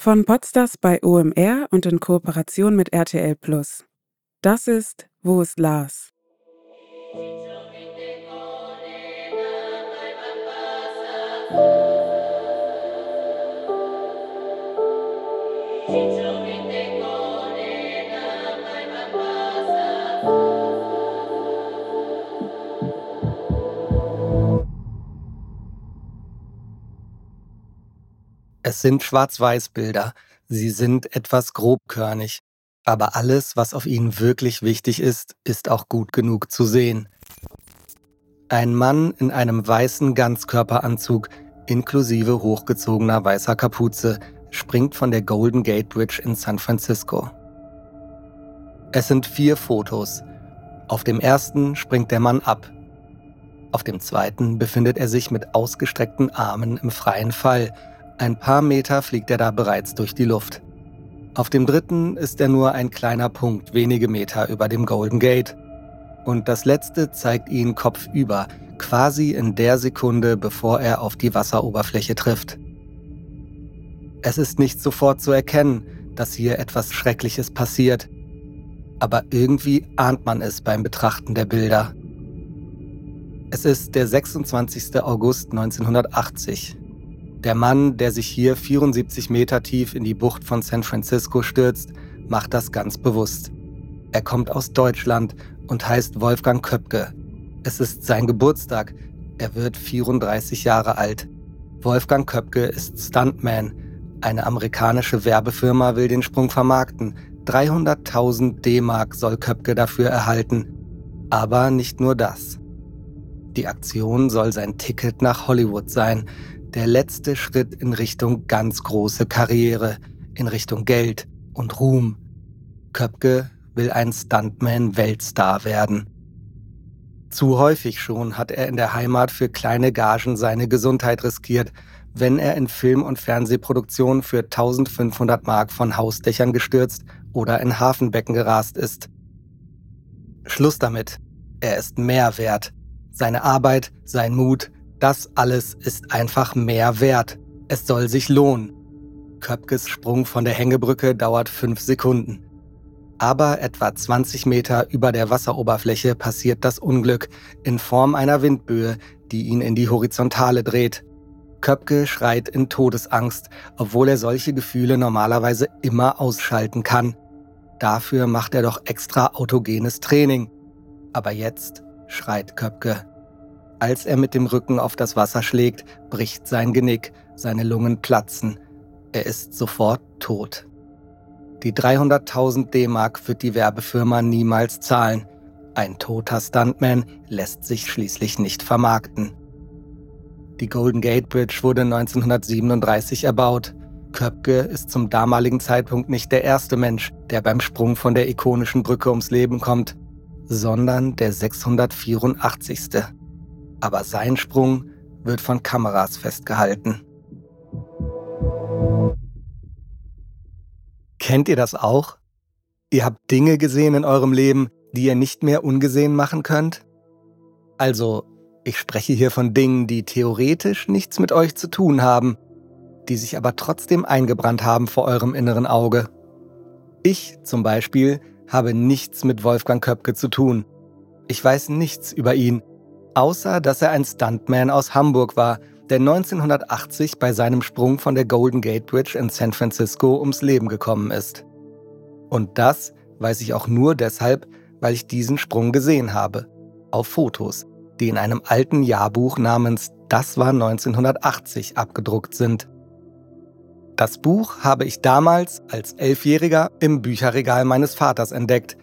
Von Podstars bei OMR und in Kooperation mit RTL Plus. Das ist Wo ist Lars? Es sind Schwarz-Weiß-Bilder. Sie sind etwas grobkörnig. Aber alles, was auf ihnen wirklich wichtig ist, ist auch gut genug zu sehen. Ein Mann in einem weißen Ganzkörperanzug inklusive hochgezogener weißer Kapuze springt von der Golden Gate Bridge in San Francisco. Es sind vier Fotos. Auf dem ersten springt der Mann ab. Auf dem zweiten befindet er sich mit ausgestreckten Armen im freien Fall ein paar Meter fliegt er da bereits durch die Luft. Auf dem dritten ist er nur ein kleiner Punkt wenige Meter über dem Golden Gate. Und das letzte zeigt ihn kopfüber, quasi in der Sekunde, bevor er auf die Wasseroberfläche trifft. Es ist nicht sofort zu erkennen, dass hier etwas Schreckliches passiert, aber irgendwie ahnt man es beim Betrachten der Bilder. Es ist der 26. August 1980 der Mann, der sich hier 74 Meter tief in die Bucht von San Francisco stürzt, macht das ganz bewusst. Er kommt aus Deutschland und heißt Wolfgang Köpke. Es ist sein Geburtstag. Er wird 34 Jahre alt. Wolfgang Köpke ist Stuntman. Eine amerikanische Werbefirma will den Sprung vermarkten. 300.000 D-Mark soll Köpke dafür erhalten. Aber nicht nur das. Die Aktion soll sein Ticket nach Hollywood sein, der letzte Schritt in Richtung ganz große Karriere, in Richtung Geld und Ruhm. Köpke will ein Stuntman-Weltstar werden. Zu häufig schon hat er in der Heimat für kleine Gagen seine Gesundheit riskiert, wenn er in Film- und Fernsehproduktionen für 1500 Mark von Hausdächern gestürzt oder in Hafenbecken gerast ist. Schluss damit. Er ist mehr wert. Seine Arbeit, sein Mut, das alles ist einfach mehr wert. Es soll sich lohnen. Köpkes Sprung von der Hängebrücke dauert fünf Sekunden. Aber etwa 20 Meter über der Wasseroberfläche passiert das Unglück in Form einer Windböe, die ihn in die Horizontale dreht. Köpke schreit in Todesangst, obwohl er solche Gefühle normalerweise immer ausschalten kann. Dafür macht er doch extra autogenes Training. Aber jetzt schreit Köpke. Als er mit dem Rücken auf das Wasser schlägt, bricht sein Genick, seine Lungen platzen. Er ist sofort tot. Die 300.000 D-Mark wird die Werbefirma niemals zahlen. Ein toter Stuntman lässt sich schließlich nicht vermarkten. Die Golden Gate Bridge wurde 1937 erbaut. Köpke ist zum damaligen Zeitpunkt nicht der erste Mensch, der beim Sprung von der ikonischen Brücke ums Leben kommt, sondern der 684 aber sein Sprung wird von Kameras festgehalten. Kennt ihr das auch? Ihr habt Dinge gesehen in eurem Leben, die ihr nicht mehr ungesehen machen könnt? Also, ich spreche hier von Dingen, die theoretisch nichts mit euch zu tun haben, die sich aber trotzdem eingebrannt haben vor eurem inneren Auge. Ich zum Beispiel habe nichts mit Wolfgang Köpke zu tun. Ich weiß nichts über ihn außer dass er ein Stuntman aus Hamburg war, der 1980 bei seinem Sprung von der Golden Gate Bridge in San Francisco ums Leben gekommen ist. Und das weiß ich auch nur deshalb, weil ich diesen Sprung gesehen habe. Auf Fotos, die in einem alten Jahrbuch namens Das war 1980 abgedruckt sind. Das Buch habe ich damals als Elfjähriger im Bücherregal meines Vaters entdeckt.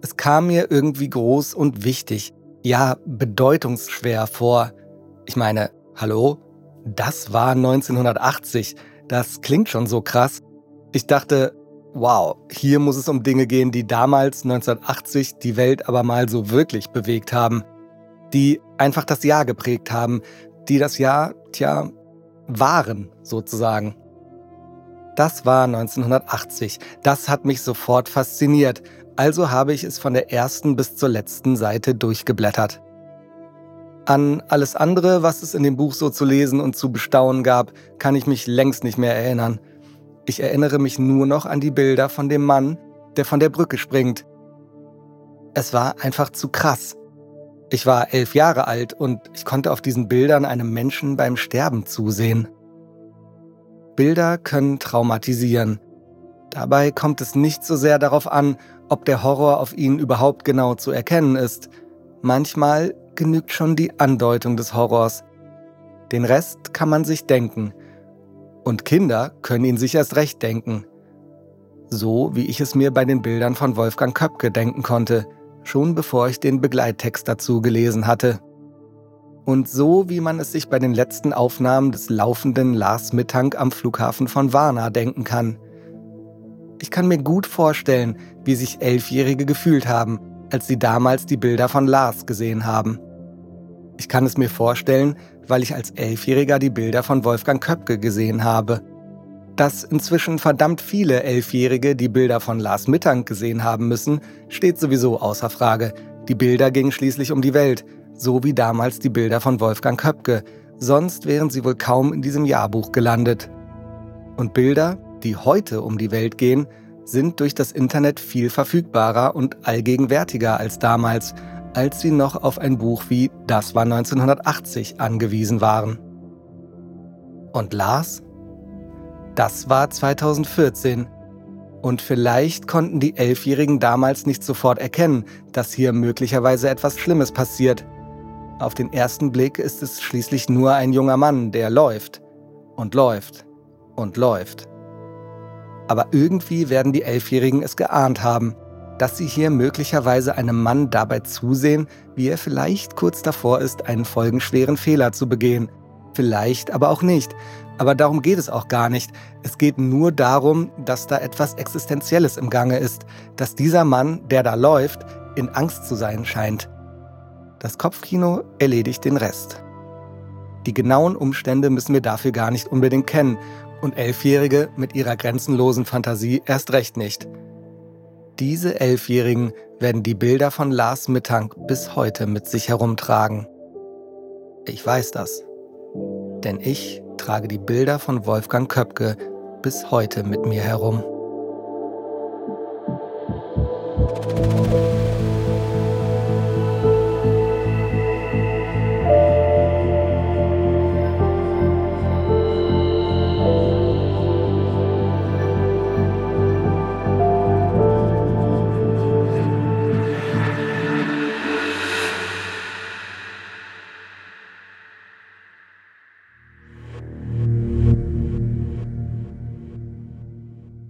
Es kam mir irgendwie groß und wichtig, ja bedeutungsschwer vor. Ich meine, hallo? Das war 1980. Das klingt schon so krass. Ich dachte, wow, hier muss es um Dinge gehen, die damals 1980 die Welt aber mal so wirklich bewegt haben. Die einfach das Jahr geprägt haben. Die das Jahr, tja, waren sozusagen. Das war 1980. Das hat mich sofort fasziniert. Also habe ich es von der ersten bis zur letzten Seite durchgeblättert. An alles andere, was es in dem Buch so zu lesen und zu bestaunen gab, kann ich mich längst nicht mehr erinnern. Ich erinnere mich nur noch an die Bilder von dem Mann, der von der Brücke springt. Es war einfach zu krass. Ich war elf Jahre alt und ich konnte auf diesen Bildern einem Menschen beim Sterben zusehen. Bilder können traumatisieren. Dabei kommt es nicht so sehr darauf an, ob der Horror auf ihnen überhaupt genau zu erkennen ist. Manchmal genügt schon die Andeutung des Horrors. Den Rest kann man sich denken. Und Kinder können ihn sich erst recht denken. So wie ich es mir bei den Bildern von Wolfgang Köpke denken konnte, schon bevor ich den Begleittext dazu gelesen hatte. Und so wie man es sich bei den letzten Aufnahmen des laufenden Lars Mittank am Flughafen von Varna denken kann. Ich kann mir gut vorstellen, wie sich Elfjährige gefühlt haben, als sie damals die Bilder von Lars gesehen haben. Ich kann es mir vorstellen, weil ich als Elfjähriger die Bilder von Wolfgang Köpke gesehen habe. Dass inzwischen verdammt viele Elfjährige die Bilder von Lars Mittank gesehen haben müssen, steht sowieso außer Frage. Die Bilder gingen schließlich um die Welt so wie damals die Bilder von Wolfgang Köpke, sonst wären sie wohl kaum in diesem Jahrbuch gelandet. Und Bilder, die heute um die Welt gehen, sind durch das Internet viel verfügbarer und allgegenwärtiger als damals, als sie noch auf ein Buch wie Das war 1980 angewiesen waren. Und Lars? Das war 2014. Und vielleicht konnten die Elfjährigen damals nicht sofort erkennen, dass hier möglicherweise etwas Schlimmes passiert. Auf den ersten Blick ist es schließlich nur ein junger Mann, der läuft und läuft und läuft. Aber irgendwie werden die Elfjährigen es geahnt haben, dass sie hier möglicherweise einem Mann dabei zusehen, wie er vielleicht kurz davor ist, einen folgenschweren Fehler zu begehen. Vielleicht aber auch nicht. Aber darum geht es auch gar nicht. Es geht nur darum, dass da etwas Existenzielles im Gange ist, dass dieser Mann, der da läuft, in Angst zu sein scheint. Das Kopfkino erledigt den Rest. Die genauen Umstände müssen wir dafür gar nicht unbedingt kennen und Elfjährige mit ihrer grenzenlosen Fantasie erst recht nicht. Diese Elfjährigen werden die Bilder von Lars Mittank bis heute mit sich herumtragen. Ich weiß das, denn ich trage die Bilder von Wolfgang Köpke bis heute mit mir herum.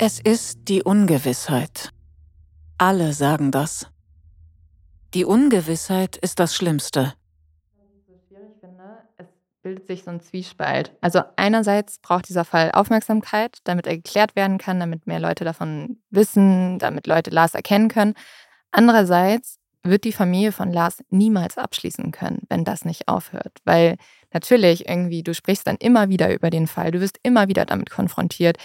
Es ist die Ungewissheit. Alle sagen das. Die Ungewissheit ist das Schlimmste. Es bildet sich so ein Zwiespalt. Also einerseits braucht dieser Fall Aufmerksamkeit, damit er geklärt werden kann, damit mehr Leute davon wissen, damit Leute Lars erkennen können. Andererseits wird die Familie von Lars niemals abschließen können, wenn das nicht aufhört. Weil natürlich irgendwie, du sprichst dann immer wieder über den Fall, du wirst immer wieder damit konfrontiert.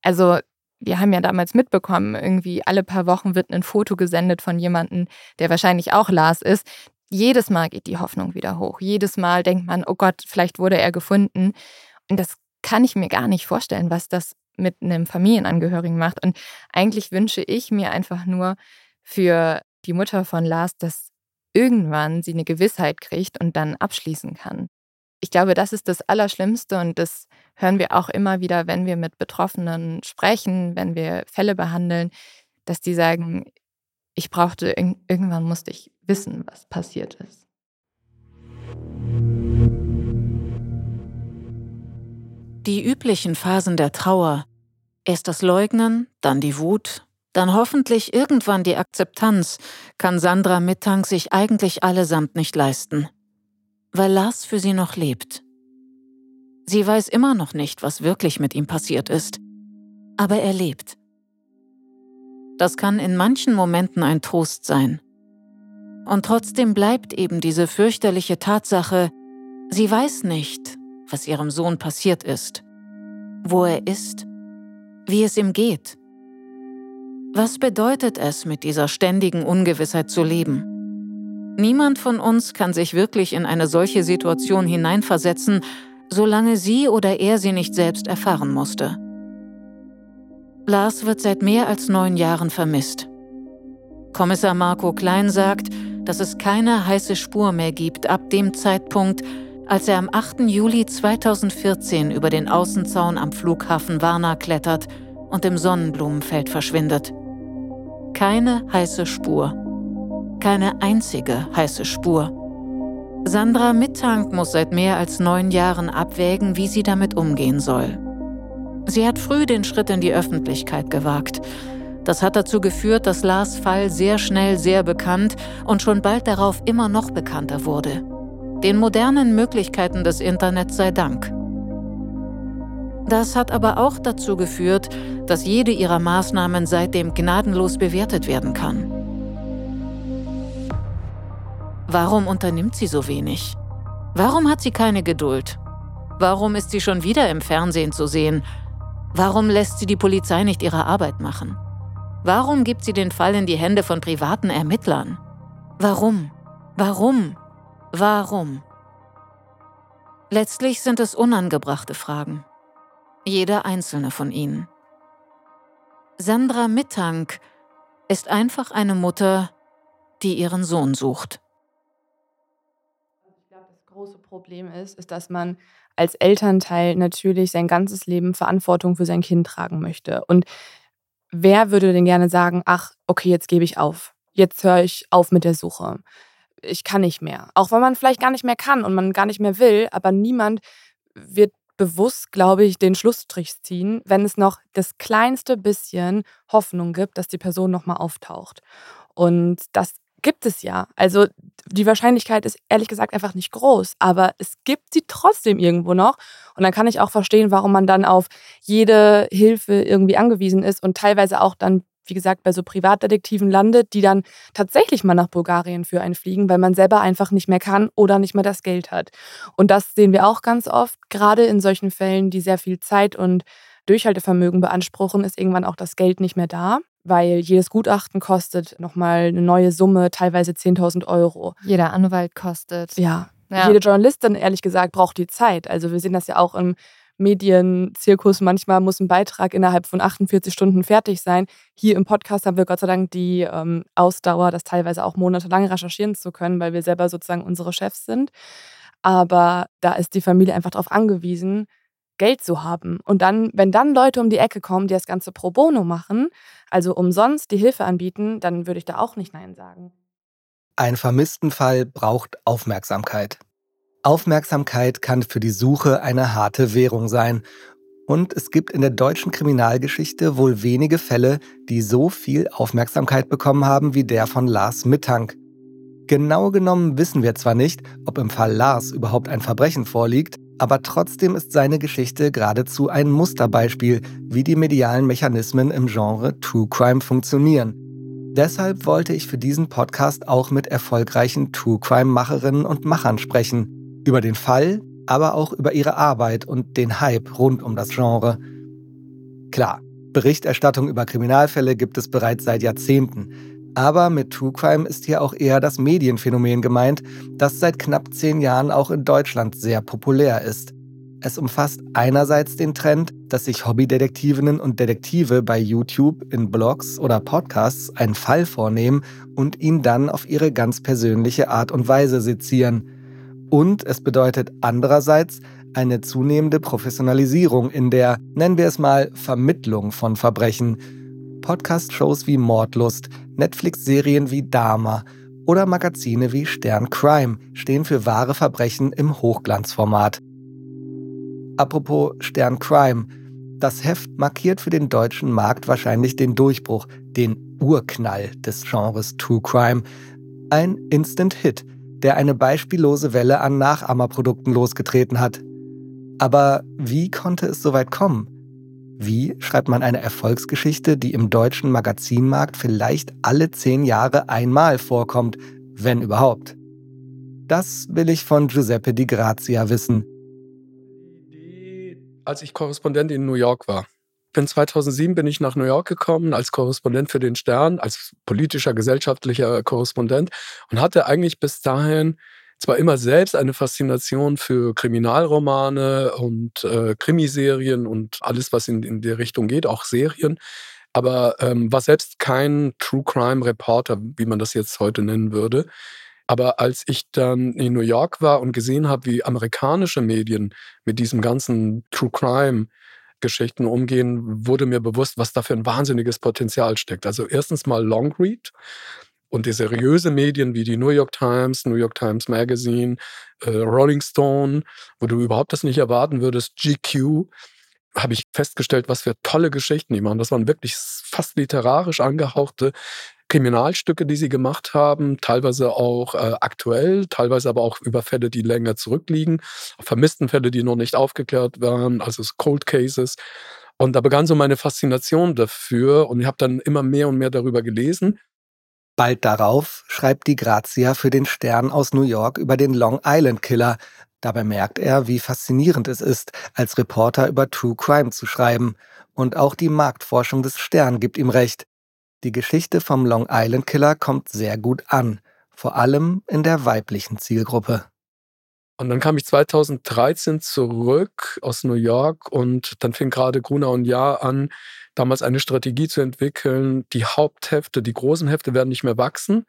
Also wir haben ja damals mitbekommen, irgendwie alle paar Wochen wird ein Foto gesendet von jemandem, der wahrscheinlich auch Lars ist. Jedes Mal geht die Hoffnung wieder hoch. Jedes Mal denkt man, oh Gott, vielleicht wurde er gefunden. Und das kann ich mir gar nicht vorstellen, was das mit einem Familienangehörigen macht. Und eigentlich wünsche ich mir einfach nur für die Mutter von Lars, dass irgendwann sie eine Gewissheit kriegt und dann abschließen kann ich glaube, das ist das Allerschlimmste und das hören wir auch immer wieder, wenn wir mit Betroffenen sprechen, wenn wir Fälle behandeln, dass die sagen, ich brauchte, irgendwann musste ich wissen, was passiert ist. Die üblichen Phasen der Trauer, erst das Leugnen, dann die Wut, dann hoffentlich irgendwann die Akzeptanz, kann Sandra Mittank sich eigentlich allesamt nicht leisten weil Lars für sie noch lebt. Sie weiß immer noch nicht, was wirklich mit ihm passiert ist, aber er lebt. Das kann in manchen Momenten ein Trost sein. Und trotzdem bleibt eben diese fürchterliche Tatsache, sie weiß nicht, was ihrem Sohn passiert ist, wo er ist, wie es ihm geht. Was bedeutet es, mit dieser ständigen Ungewissheit zu leben? Niemand von uns kann sich wirklich in eine solche Situation hineinversetzen, solange sie oder er sie nicht selbst erfahren musste. Lars wird seit mehr als neun Jahren vermisst. Kommissar Marco Klein sagt, dass es keine heiße Spur mehr gibt ab dem Zeitpunkt, als er am 8. Juli 2014 über den Außenzaun am Flughafen Varna klettert und im Sonnenblumenfeld verschwindet. Keine heiße Spur. Keine einzige heiße Spur. Sandra Mittank muss seit mehr als neun Jahren abwägen, wie sie damit umgehen soll. Sie hat früh den Schritt in die Öffentlichkeit gewagt. Das hat dazu geführt, dass Lars Fall sehr schnell sehr bekannt und schon bald darauf immer noch bekannter wurde. Den modernen Möglichkeiten des Internets sei Dank. Das hat aber auch dazu geführt, dass jede ihrer Maßnahmen seitdem gnadenlos bewertet werden kann. Warum unternimmt sie so wenig? Warum hat sie keine Geduld? Warum ist sie schon wieder im Fernsehen zu sehen? Warum lässt sie die Polizei nicht ihre Arbeit machen? Warum gibt sie den Fall in die Hände von privaten Ermittlern? Warum? Warum? Warum? Letztlich sind es unangebrachte Fragen. Jeder einzelne von ihnen. Sandra Mittank ist einfach eine Mutter, die ihren Sohn sucht. Große Problem ist, ist, dass man als Elternteil natürlich sein ganzes Leben Verantwortung für sein Kind tragen möchte. Und wer würde denn gerne sagen, ach, okay, jetzt gebe ich auf. Jetzt höre ich auf mit der Suche ich kann nicht mehr. Auch wenn man vielleicht gar nicht mehr kann und man gar nicht mehr will, aber niemand wird bewusst, glaube ich, den Schlussstrich ziehen, wenn es noch das kleinste bisschen Hoffnung gibt, dass die Person nochmal auftaucht. Und das gibt es ja. Also die Wahrscheinlichkeit ist ehrlich gesagt einfach nicht groß, aber es gibt sie trotzdem irgendwo noch. Und dann kann ich auch verstehen, warum man dann auf jede Hilfe irgendwie angewiesen ist und teilweise auch dann wie gesagt, bei so Privatdetektiven landet, die dann tatsächlich mal nach Bulgarien für einen fliegen, weil man selber einfach nicht mehr kann oder nicht mehr das Geld hat. Und das sehen wir auch ganz oft, gerade in solchen Fällen, die sehr viel Zeit und Durchhaltevermögen beanspruchen, ist irgendwann auch das Geld nicht mehr da, weil jedes Gutachten kostet nochmal eine neue Summe, teilweise 10.000 Euro. Jeder Anwalt kostet. Ja. ja. Jede Journalistin, ehrlich gesagt, braucht die Zeit. Also wir sehen das ja auch im Medienzirkus. Manchmal muss ein Beitrag innerhalb von 48 Stunden fertig sein. Hier im Podcast haben wir Gott sei Dank die ähm, Ausdauer, das teilweise auch monatelang recherchieren zu können, weil wir selber sozusagen unsere Chefs sind. Aber da ist die Familie einfach darauf angewiesen, Geld zu haben. Und dann, wenn dann Leute um die Ecke kommen, die das Ganze pro bono machen, also umsonst die Hilfe anbieten, dann würde ich da auch nicht Nein sagen. Ein vermissten Fall braucht Aufmerksamkeit. Aufmerksamkeit kann für die Suche eine harte Währung sein. Und es gibt in der deutschen Kriminalgeschichte wohl wenige Fälle, die so viel Aufmerksamkeit bekommen haben wie der von Lars Mittank. Genau genommen wissen wir zwar nicht, ob im Fall Lars überhaupt ein Verbrechen vorliegt, aber trotzdem ist seine Geschichte geradezu ein Musterbeispiel, wie die medialen Mechanismen im Genre True Crime funktionieren. Deshalb wollte ich für diesen Podcast auch mit erfolgreichen True Crime-Macherinnen und Machern sprechen über den Fall, aber auch über ihre Arbeit und den Hype rund um das Genre. Klar, Berichterstattung über Kriminalfälle gibt es bereits seit Jahrzehnten. Aber mit True Crime ist hier auch eher das Medienphänomen gemeint, das seit knapp zehn Jahren auch in Deutschland sehr populär ist. Es umfasst einerseits den Trend, dass sich Hobbydetektivinnen und Detektive bei YouTube, in Blogs oder Podcasts einen Fall vornehmen und ihn dann auf ihre ganz persönliche Art und Weise sezieren. Und es bedeutet andererseits eine zunehmende Professionalisierung in der, nennen wir es mal, Vermittlung von Verbrechen. Podcast-Shows wie Mordlust, Netflix-Serien wie Dama oder Magazine wie Stern Crime stehen für wahre Verbrechen im Hochglanzformat. Apropos Stern Crime. Das Heft markiert für den deutschen Markt wahrscheinlich den Durchbruch, den Urknall des Genres True Crime. Ein Instant Hit – der eine beispiellose Welle an Nachahmerprodukten losgetreten hat. Aber wie konnte es so weit kommen? Wie schreibt man eine Erfolgsgeschichte, die im deutschen Magazinmarkt vielleicht alle zehn Jahre einmal vorkommt, wenn überhaupt? Das will ich von Giuseppe Di Grazia wissen. Als ich Korrespondent in New York war, bin 2007 bin ich nach New York gekommen als Korrespondent für den Stern, als politischer, gesellschaftlicher Korrespondent und hatte eigentlich bis dahin zwar immer selbst eine Faszination für Kriminalromane und äh, Krimiserien und alles, was in, in der Richtung geht, auch Serien, aber ähm, war selbst kein True Crime Reporter, wie man das jetzt heute nennen würde. Aber als ich dann in New York war und gesehen habe, wie amerikanische Medien mit diesem ganzen True Crime Geschichten umgehen, wurde mir bewusst, was da für ein wahnsinniges Potenzial steckt. Also erstens mal Long Read und die seriöse Medien wie die New York Times, New York Times Magazine, äh, Rolling Stone, wo du überhaupt das nicht erwarten würdest, GQ, habe ich festgestellt, was für tolle Geschichten die machen. Das waren wirklich fast literarisch angehauchte Kriminalstücke, die sie gemacht haben, teilweise auch äh, aktuell, teilweise aber auch über Fälle, die länger zurückliegen, vermissten Fälle, die noch nicht aufgeklärt waren, also Cold Cases. Und da begann so meine Faszination dafür und ich habe dann immer mehr und mehr darüber gelesen. Bald darauf schreibt die Grazia für den Stern aus New York über den Long Island Killer. Dabei merkt er, wie faszinierend es ist, als Reporter über True Crime zu schreiben. Und auch die Marktforschung des Stern gibt ihm recht. Die Geschichte vom Long Island Killer kommt sehr gut an, vor allem in der weiblichen Zielgruppe. Und dann kam ich 2013 zurück aus New York und dann fing gerade Gruner und Jahr an, damals eine Strategie zu entwickeln. Die Haupthefte, die großen Hefte werden nicht mehr wachsen.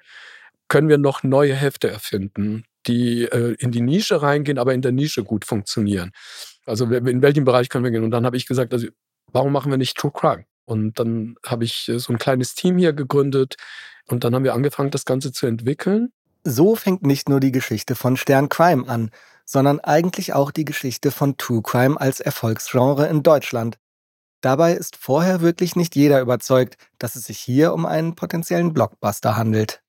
Können wir noch neue Hefte erfinden, die äh, in die Nische reingehen, aber in der Nische gut funktionieren? Also in welchem Bereich können wir gehen? Und dann habe ich gesagt, also, warum machen wir nicht True Crime? Und dann habe ich äh, so ein kleines Team hier gegründet und dann haben wir angefangen, das Ganze zu entwickeln. So fängt nicht nur die Geschichte von Stern Crime an, sondern eigentlich auch die Geschichte von True Crime als Erfolgsgenre in Deutschland. Dabei ist vorher wirklich nicht jeder überzeugt, dass es sich hier um einen potenziellen Blockbuster handelt.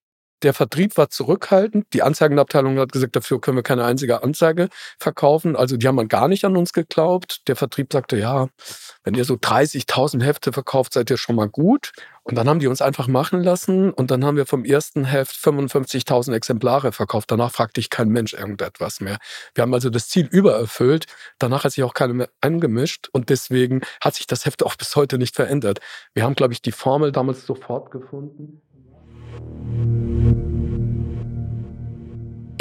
Der Vertrieb war zurückhaltend. Die Anzeigenabteilung hat gesagt, dafür können wir keine einzige Anzeige verkaufen. Also die haben gar nicht an uns geglaubt. Der Vertrieb sagte, ja, wenn ihr so 30.000 Hefte verkauft, seid ihr schon mal gut. Und dann haben die uns einfach machen lassen. Und dann haben wir vom ersten Heft 55.000 Exemplare verkauft. Danach fragte ich kein Mensch irgendetwas mehr. Wir haben also das Ziel übererfüllt. Danach hat sich auch keiner mehr eingemischt. Und deswegen hat sich das Heft auch bis heute nicht verändert. Wir haben, glaube ich, die Formel damals sofort gefunden.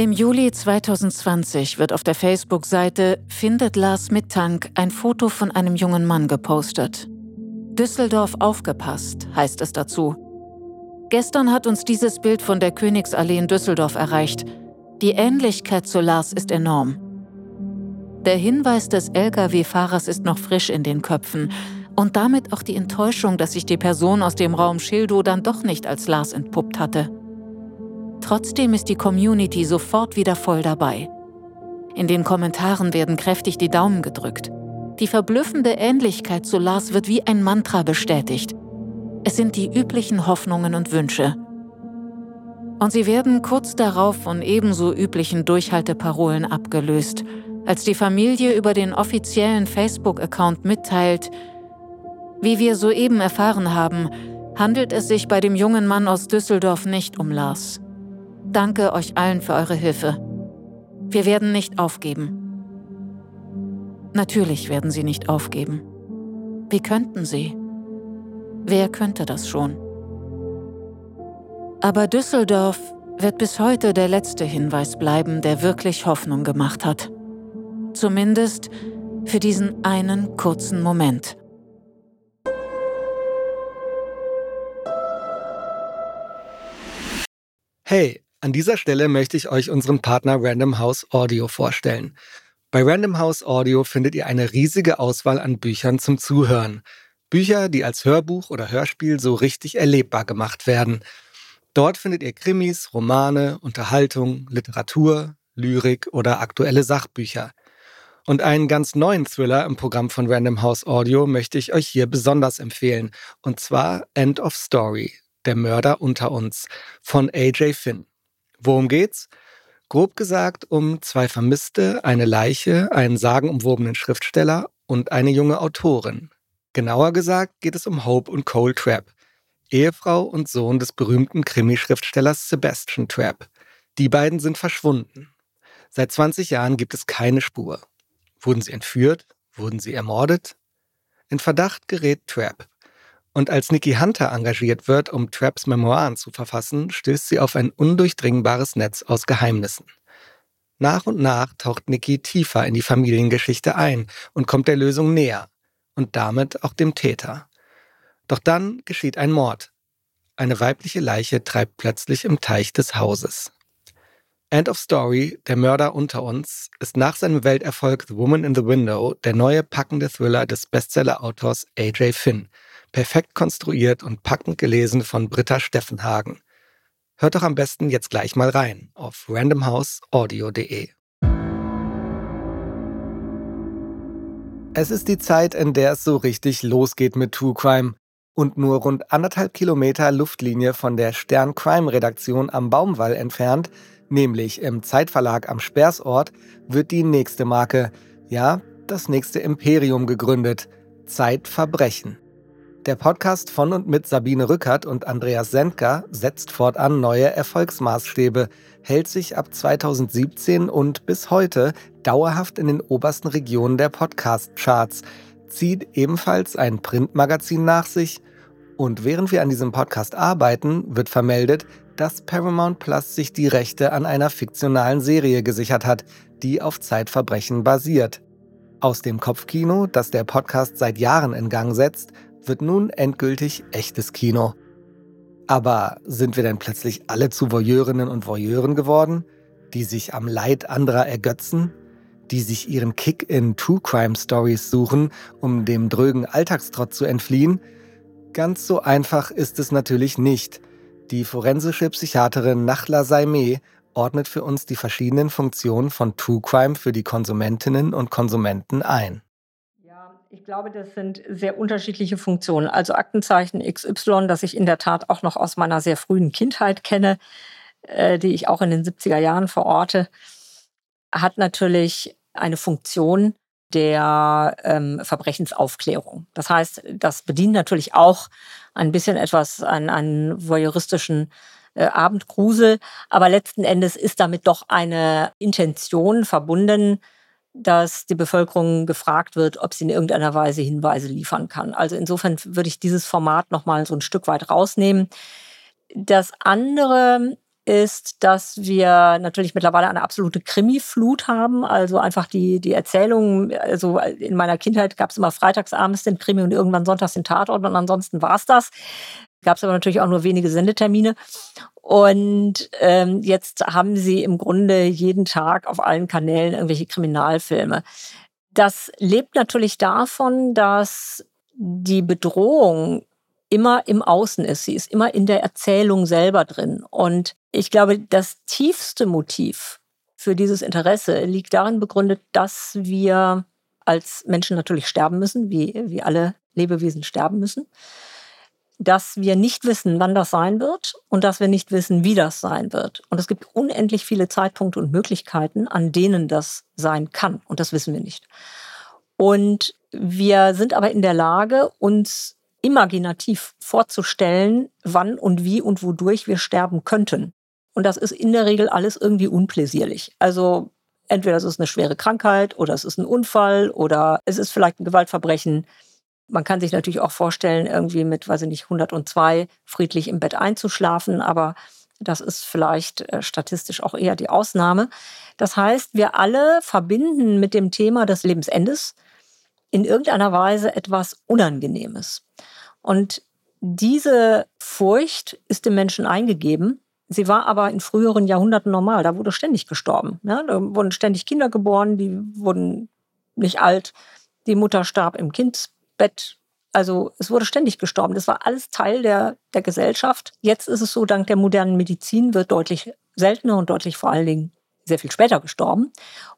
Im Juli 2020 wird auf der Facebook-Seite Findet Lars Mittank ein Foto von einem jungen Mann gepostet. Düsseldorf aufgepasst, heißt es dazu. Gestern hat uns dieses Bild von der Königsallee in Düsseldorf erreicht. Die Ähnlichkeit zu Lars ist enorm. Der Hinweis des Lkw-Fahrers ist noch frisch in den Köpfen und damit auch die Enttäuschung, dass sich die Person aus dem Raum Schildow dann doch nicht als Lars entpuppt hatte. Trotzdem ist die Community sofort wieder voll dabei. In den Kommentaren werden kräftig die Daumen gedrückt. Die verblüffende Ähnlichkeit zu Lars wird wie ein Mantra bestätigt. Es sind die üblichen Hoffnungen und Wünsche. Und sie werden kurz darauf von ebenso üblichen Durchhalteparolen abgelöst, als die Familie über den offiziellen Facebook-Account mitteilt, wie wir soeben erfahren haben, handelt es sich bei dem jungen Mann aus Düsseldorf nicht um Lars. Danke euch allen für eure Hilfe. Wir werden nicht aufgeben. Natürlich werden sie nicht aufgeben. Wie könnten sie? Wer könnte das schon? Aber Düsseldorf wird bis heute der letzte Hinweis bleiben, der wirklich Hoffnung gemacht hat. Zumindest für diesen einen kurzen Moment. Hey, an dieser Stelle möchte ich euch unseren Partner Random House Audio vorstellen. Bei Random House Audio findet ihr eine riesige Auswahl an Büchern zum Zuhören. Bücher, die als Hörbuch oder Hörspiel so richtig erlebbar gemacht werden. Dort findet ihr Krimis, Romane, Unterhaltung, Literatur, Lyrik oder aktuelle Sachbücher. Und einen ganz neuen Thriller im Programm von Random House Audio möchte ich euch hier besonders empfehlen. Und zwar End of Story, der Mörder unter uns von AJ Finn. Worum geht's? Grob gesagt um zwei Vermisste, eine Leiche, einen sagenumwobenen Schriftsteller und eine junge Autorin. Genauer gesagt geht es um Hope und Cole Trapp, Ehefrau und Sohn des berühmten Krimischriftstellers Sebastian Trapp. Die beiden sind verschwunden. Seit 20 Jahren gibt es keine Spur. Wurden sie entführt? Wurden sie ermordet? In Verdacht gerät Trapp. Und als Nikki Hunter engagiert wird, um Trapps Memoiren zu verfassen, stößt sie auf ein undurchdringbares Netz aus Geheimnissen. Nach und nach taucht Nikki tiefer in die Familiengeschichte ein und kommt der Lösung näher und damit auch dem Täter. Doch dann geschieht ein Mord. Eine weibliche Leiche treibt plötzlich im Teich des Hauses. End of Story, der Mörder unter uns, ist nach seinem Welterfolg The Woman in the Window der neue packende Thriller des Bestseller-Autors A.J. Finn, perfekt konstruiert und packend gelesen von Britta Steffenhagen. Hört doch am besten jetzt gleich mal rein auf randomhouseaudio.de. Es ist die Zeit, in der es so richtig losgeht mit True Crime. Und nur rund anderthalb Kilometer Luftlinie von der Stern Crime Redaktion am Baumwall entfernt nämlich im Zeitverlag am Speersort, wird die nächste Marke, ja, das nächste Imperium gegründet. Zeitverbrechen. Der Podcast von und mit Sabine Rückert und Andreas Sendker setzt fortan neue Erfolgsmaßstäbe, hält sich ab 2017 und bis heute dauerhaft in den obersten Regionen der Podcast-Charts, zieht ebenfalls ein Printmagazin nach sich und während wir an diesem Podcast arbeiten, wird vermeldet, dass Paramount Plus sich die Rechte an einer fiktionalen Serie gesichert hat, die auf Zeitverbrechen basiert. Aus dem Kopfkino, das der Podcast seit Jahren in Gang setzt, wird nun endgültig echtes Kino. Aber sind wir denn plötzlich alle zu Voyeurinnen und Voyeuren geworden, die sich am Leid anderer ergötzen, die sich ihren Kick in True Crime Stories suchen, um dem drögen Alltagstrott zu entfliehen? Ganz so einfach ist es natürlich nicht. Die forensische Psychiaterin Nachla Saimeh ordnet für uns die verschiedenen Funktionen von True Crime für die Konsumentinnen und Konsumenten ein. Ich glaube, das sind sehr unterschiedliche Funktionen. Also Aktenzeichen XY, das ich in der Tat auch noch aus meiner sehr frühen Kindheit kenne, äh, die ich auch in den 70er Jahren verorte, hat natürlich eine Funktion der ähm, Verbrechensaufklärung. Das heißt, das bedient natürlich auch ein bisschen etwas an einen voyeuristischen äh, Abendgrusel, aber letzten Endes ist damit doch eine Intention verbunden, dass die Bevölkerung gefragt wird, ob sie in irgendeiner Weise Hinweise liefern kann. Also insofern würde ich dieses Format noch mal so ein Stück weit rausnehmen. Das andere ist, dass wir natürlich mittlerweile eine absolute Krimi-Flut haben. Also einfach die, die Erzählungen, also in meiner Kindheit gab es immer freitagsabends den Krimi und irgendwann sonntags den Tatort und ansonsten war es das. Gab es aber natürlich auch nur wenige Sendetermine. Und ähm, jetzt haben sie im Grunde jeden Tag auf allen Kanälen irgendwelche Kriminalfilme. Das lebt natürlich davon, dass die Bedrohung immer im Außen ist. Sie ist immer in der Erzählung selber drin. Und ich glaube, das tiefste Motiv für dieses Interesse liegt darin begründet, dass wir als Menschen natürlich sterben müssen, wie, wie alle Lebewesen sterben müssen, dass wir nicht wissen, wann das sein wird und dass wir nicht wissen, wie das sein wird. Und es gibt unendlich viele Zeitpunkte und Möglichkeiten, an denen das sein kann. Und das wissen wir nicht. Und wir sind aber in der Lage, uns imaginativ vorzustellen, wann und wie und wodurch wir sterben könnten. Und das ist in der Regel alles irgendwie unpläsierlich. Also entweder es ist eine schwere Krankheit oder es ist ein Unfall oder es ist vielleicht ein Gewaltverbrechen. Man kann sich natürlich auch vorstellen, irgendwie mit, weiß ich nicht, 102 friedlich im Bett einzuschlafen, aber das ist vielleicht äh, statistisch auch eher die Ausnahme. Das heißt, wir alle verbinden mit dem Thema des Lebensendes in irgendeiner Weise etwas Unangenehmes. Und diese Furcht ist dem Menschen eingegeben. Sie war aber in früheren Jahrhunderten normal. Da wurde ständig gestorben. Ja? Da wurden ständig Kinder geboren, die wurden nicht alt. Die Mutter starb im Kindsbett. Also es wurde ständig gestorben. Das war alles Teil der, der Gesellschaft. Jetzt ist es so, dank der modernen Medizin wird deutlich seltener und deutlich vor allen Dingen sehr viel später gestorben.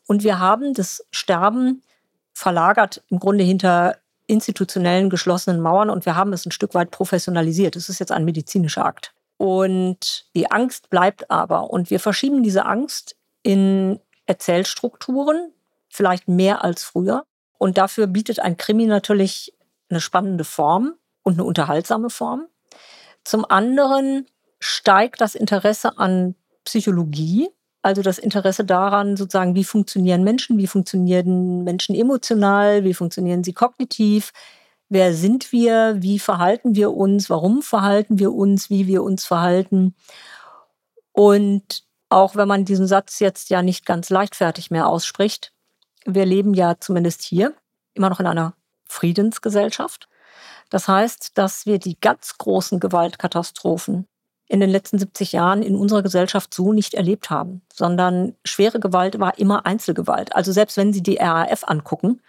Und wir haben das Sterben verlagert im Grunde hinter institutionellen geschlossenen Mauern und wir haben es ein Stück weit professionalisiert. Es ist jetzt ein medizinischer Akt. Und die Angst bleibt aber. Und wir verschieben diese Angst in Erzählstrukturen, vielleicht mehr als früher. Und dafür bietet ein Krimi natürlich eine spannende Form und eine unterhaltsame Form. Zum anderen steigt das Interesse an Psychologie also das Interesse daran, sozusagen, wie funktionieren Menschen, wie funktionieren Menschen emotional, wie funktionieren sie kognitiv, wer sind wir, wie verhalten wir uns, warum verhalten wir uns, wie wir uns verhalten. Und auch wenn man diesen Satz jetzt ja nicht ganz leichtfertig mehr ausspricht. Wir leben ja zumindest hier immer noch in einer Friedensgesellschaft. Das heißt, dass wir die ganz großen Gewaltkatastrophen in den letzten 70 Jahren in unserer Gesellschaft so nicht erlebt haben, sondern schwere Gewalt war immer Einzelgewalt. Also selbst wenn Sie die RAF angucken,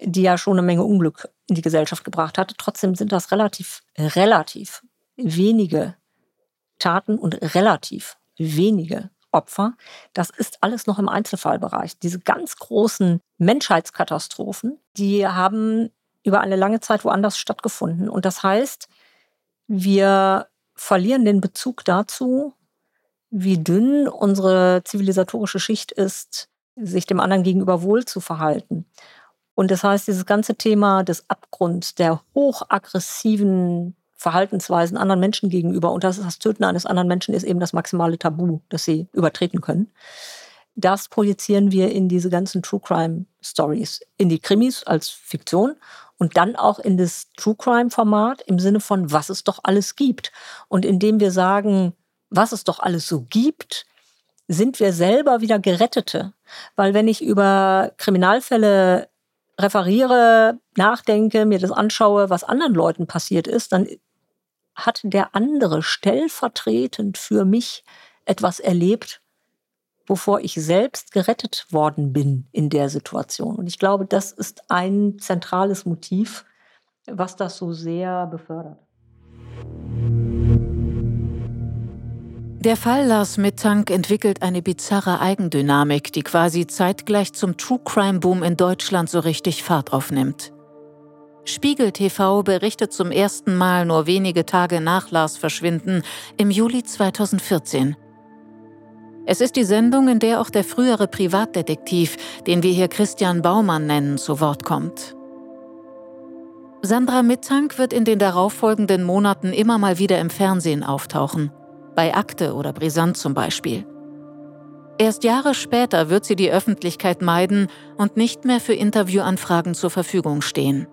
die ja schon eine Menge Unglück in die Gesellschaft gebracht hatte, trotzdem sind das relativ, relativ wenige Taten und relativ wenige Opfer. Das ist alles noch im Einzelfallbereich. Diese ganz großen Menschheitskatastrophen, die haben über eine lange Zeit woanders stattgefunden. Und das heißt, wir verlieren den Bezug dazu, wie dünn unsere zivilisatorische Schicht ist, sich dem anderen gegenüber wohl zu verhalten. Und das heißt, dieses ganze Thema des Abgrunds, der hochaggressiven Verhaltensweisen anderen Menschen gegenüber und das, das Töten eines anderen Menschen ist eben das maximale Tabu, das sie übertreten können. Das projizieren wir in diese ganzen True Crime Stories, in die Krimis als Fiktion und dann auch in das True Crime Format im Sinne von, was es doch alles gibt. Und indem wir sagen, was es doch alles so gibt, sind wir selber wieder Gerettete. Weil wenn ich über Kriminalfälle referiere, nachdenke, mir das anschaue, was anderen Leuten passiert ist, dann hat der andere stellvertretend für mich etwas erlebt, wovor ich selbst gerettet worden bin in der Situation. Und ich glaube, das ist ein zentrales Motiv, was das so sehr befördert. Der Fall Lars Mittank entwickelt eine bizarre Eigendynamik, die quasi zeitgleich zum True Crime Boom in Deutschland so richtig Fahrt aufnimmt. Spiegel TV berichtet zum ersten Mal nur wenige Tage nach Lars Verschwinden im Juli 2014. Es ist die Sendung, in der auch der frühere Privatdetektiv, den wir hier Christian Baumann nennen, zu Wort kommt. Sandra Mittank wird in den darauffolgenden Monaten immer mal wieder im Fernsehen auftauchen bei Akte oder Brisant zum Beispiel. Erst Jahre später wird sie die Öffentlichkeit meiden und nicht mehr für Interviewanfragen zur Verfügung stehen.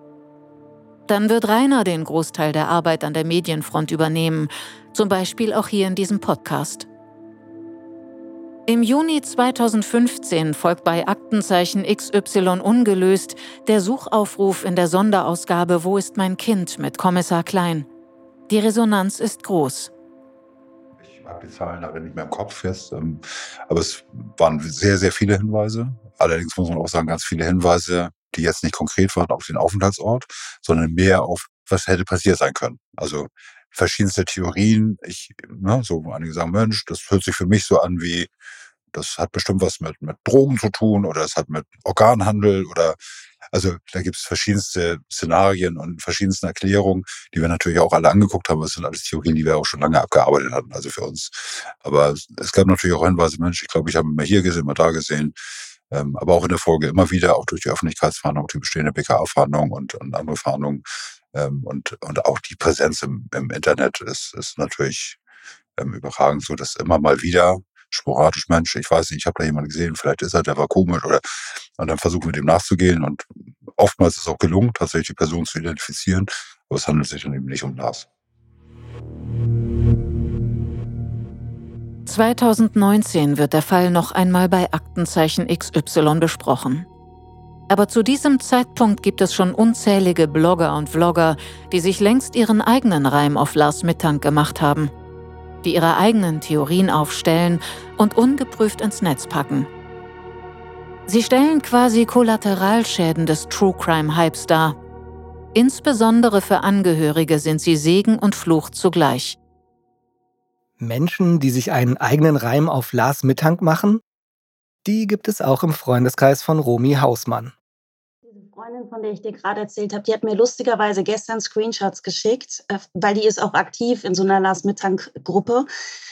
Dann wird Rainer den Großteil der Arbeit an der Medienfront übernehmen, zum Beispiel auch hier in diesem Podcast. Im Juni 2015 folgt bei Aktenzeichen XY ungelöst der Suchaufruf in der Sonderausgabe Wo ist mein Kind mit Kommissar Klein. Die Resonanz ist groß habe die Zahlen aber nicht mehr im Kopf fest. Ähm, aber es waren sehr, sehr viele Hinweise. Allerdings muss man auch sagen, ganz viele Hinweise, die jetzt nicht konkret waren auf den Aufenthaltsort, sondern mehr auf, was hätte passiert sein können. Also verschiedenste Theorien. Ich, ne, so einige sagen, Mensch, das hört sich für mich so an wie, das hat bestimmt was mit, mit Drogen zu tun oder es hat mit Organhandel oder also da gibt es verschiedenste Szenarien und verschiedenste Erklärungen, die wir natürlich auch alle angeguckt haben. Das sind alles Theorien, die wir auch schon lange abgearbeitet hatten, also für uns. Aber es gab natürlich auch Hinweise, Mensch, ich glaube, ich habe immer hier gesehen, immer da gesehen. Ähm, aber auch in der Folge immer wieder, auch durch die Öffentlichkeitsfahndung, die bestehende BKA-Fahndung und, und andere Fahndungen. Ähm, und, und auch die Präsenz im, im Internet ist, ist natürlich ähm, überragend, so dass immer mal wieder sporadisch Mensch, ich weiß nicht, ich habe da jemanden gesehen, vielleicht ist er, der war komisch oder und dann versuchen wir dem nachzugehen und oftmals ist es auch gelungen, tatsächlich die Person zu identifizieren, aber es handelt sich dann eben nicht um Lars. 2019 wird der Fall noch einmal bei Aktenzeichen XY besprochen. Aber zu diesem Zeitpunkt gibt es schon unzählige Blogger und Vlogger, die sich längst ihren eigenen Reim auf Lars Mittank gemacht haben die ihre eigenen Theorien aufstellen und ungeprüft ins Netz packen. Sie stellen quasi Kollateralschäden des True Crime Hypes dar. Insbesondere für Angehörige sind sie Segen und Fluch zugleich. Menschen, die sich einen eigenen Reim auf Lars Mittank machen, die gibt es auch im Freundeskreis von Romy Hausmann. Freundin, von der ich dir gerade erzählt habe, die hat mir lustigerweise gestern Screenshots geschickt, äh, weil die ist auch aktiv in so einer Last Mittank Gruppe.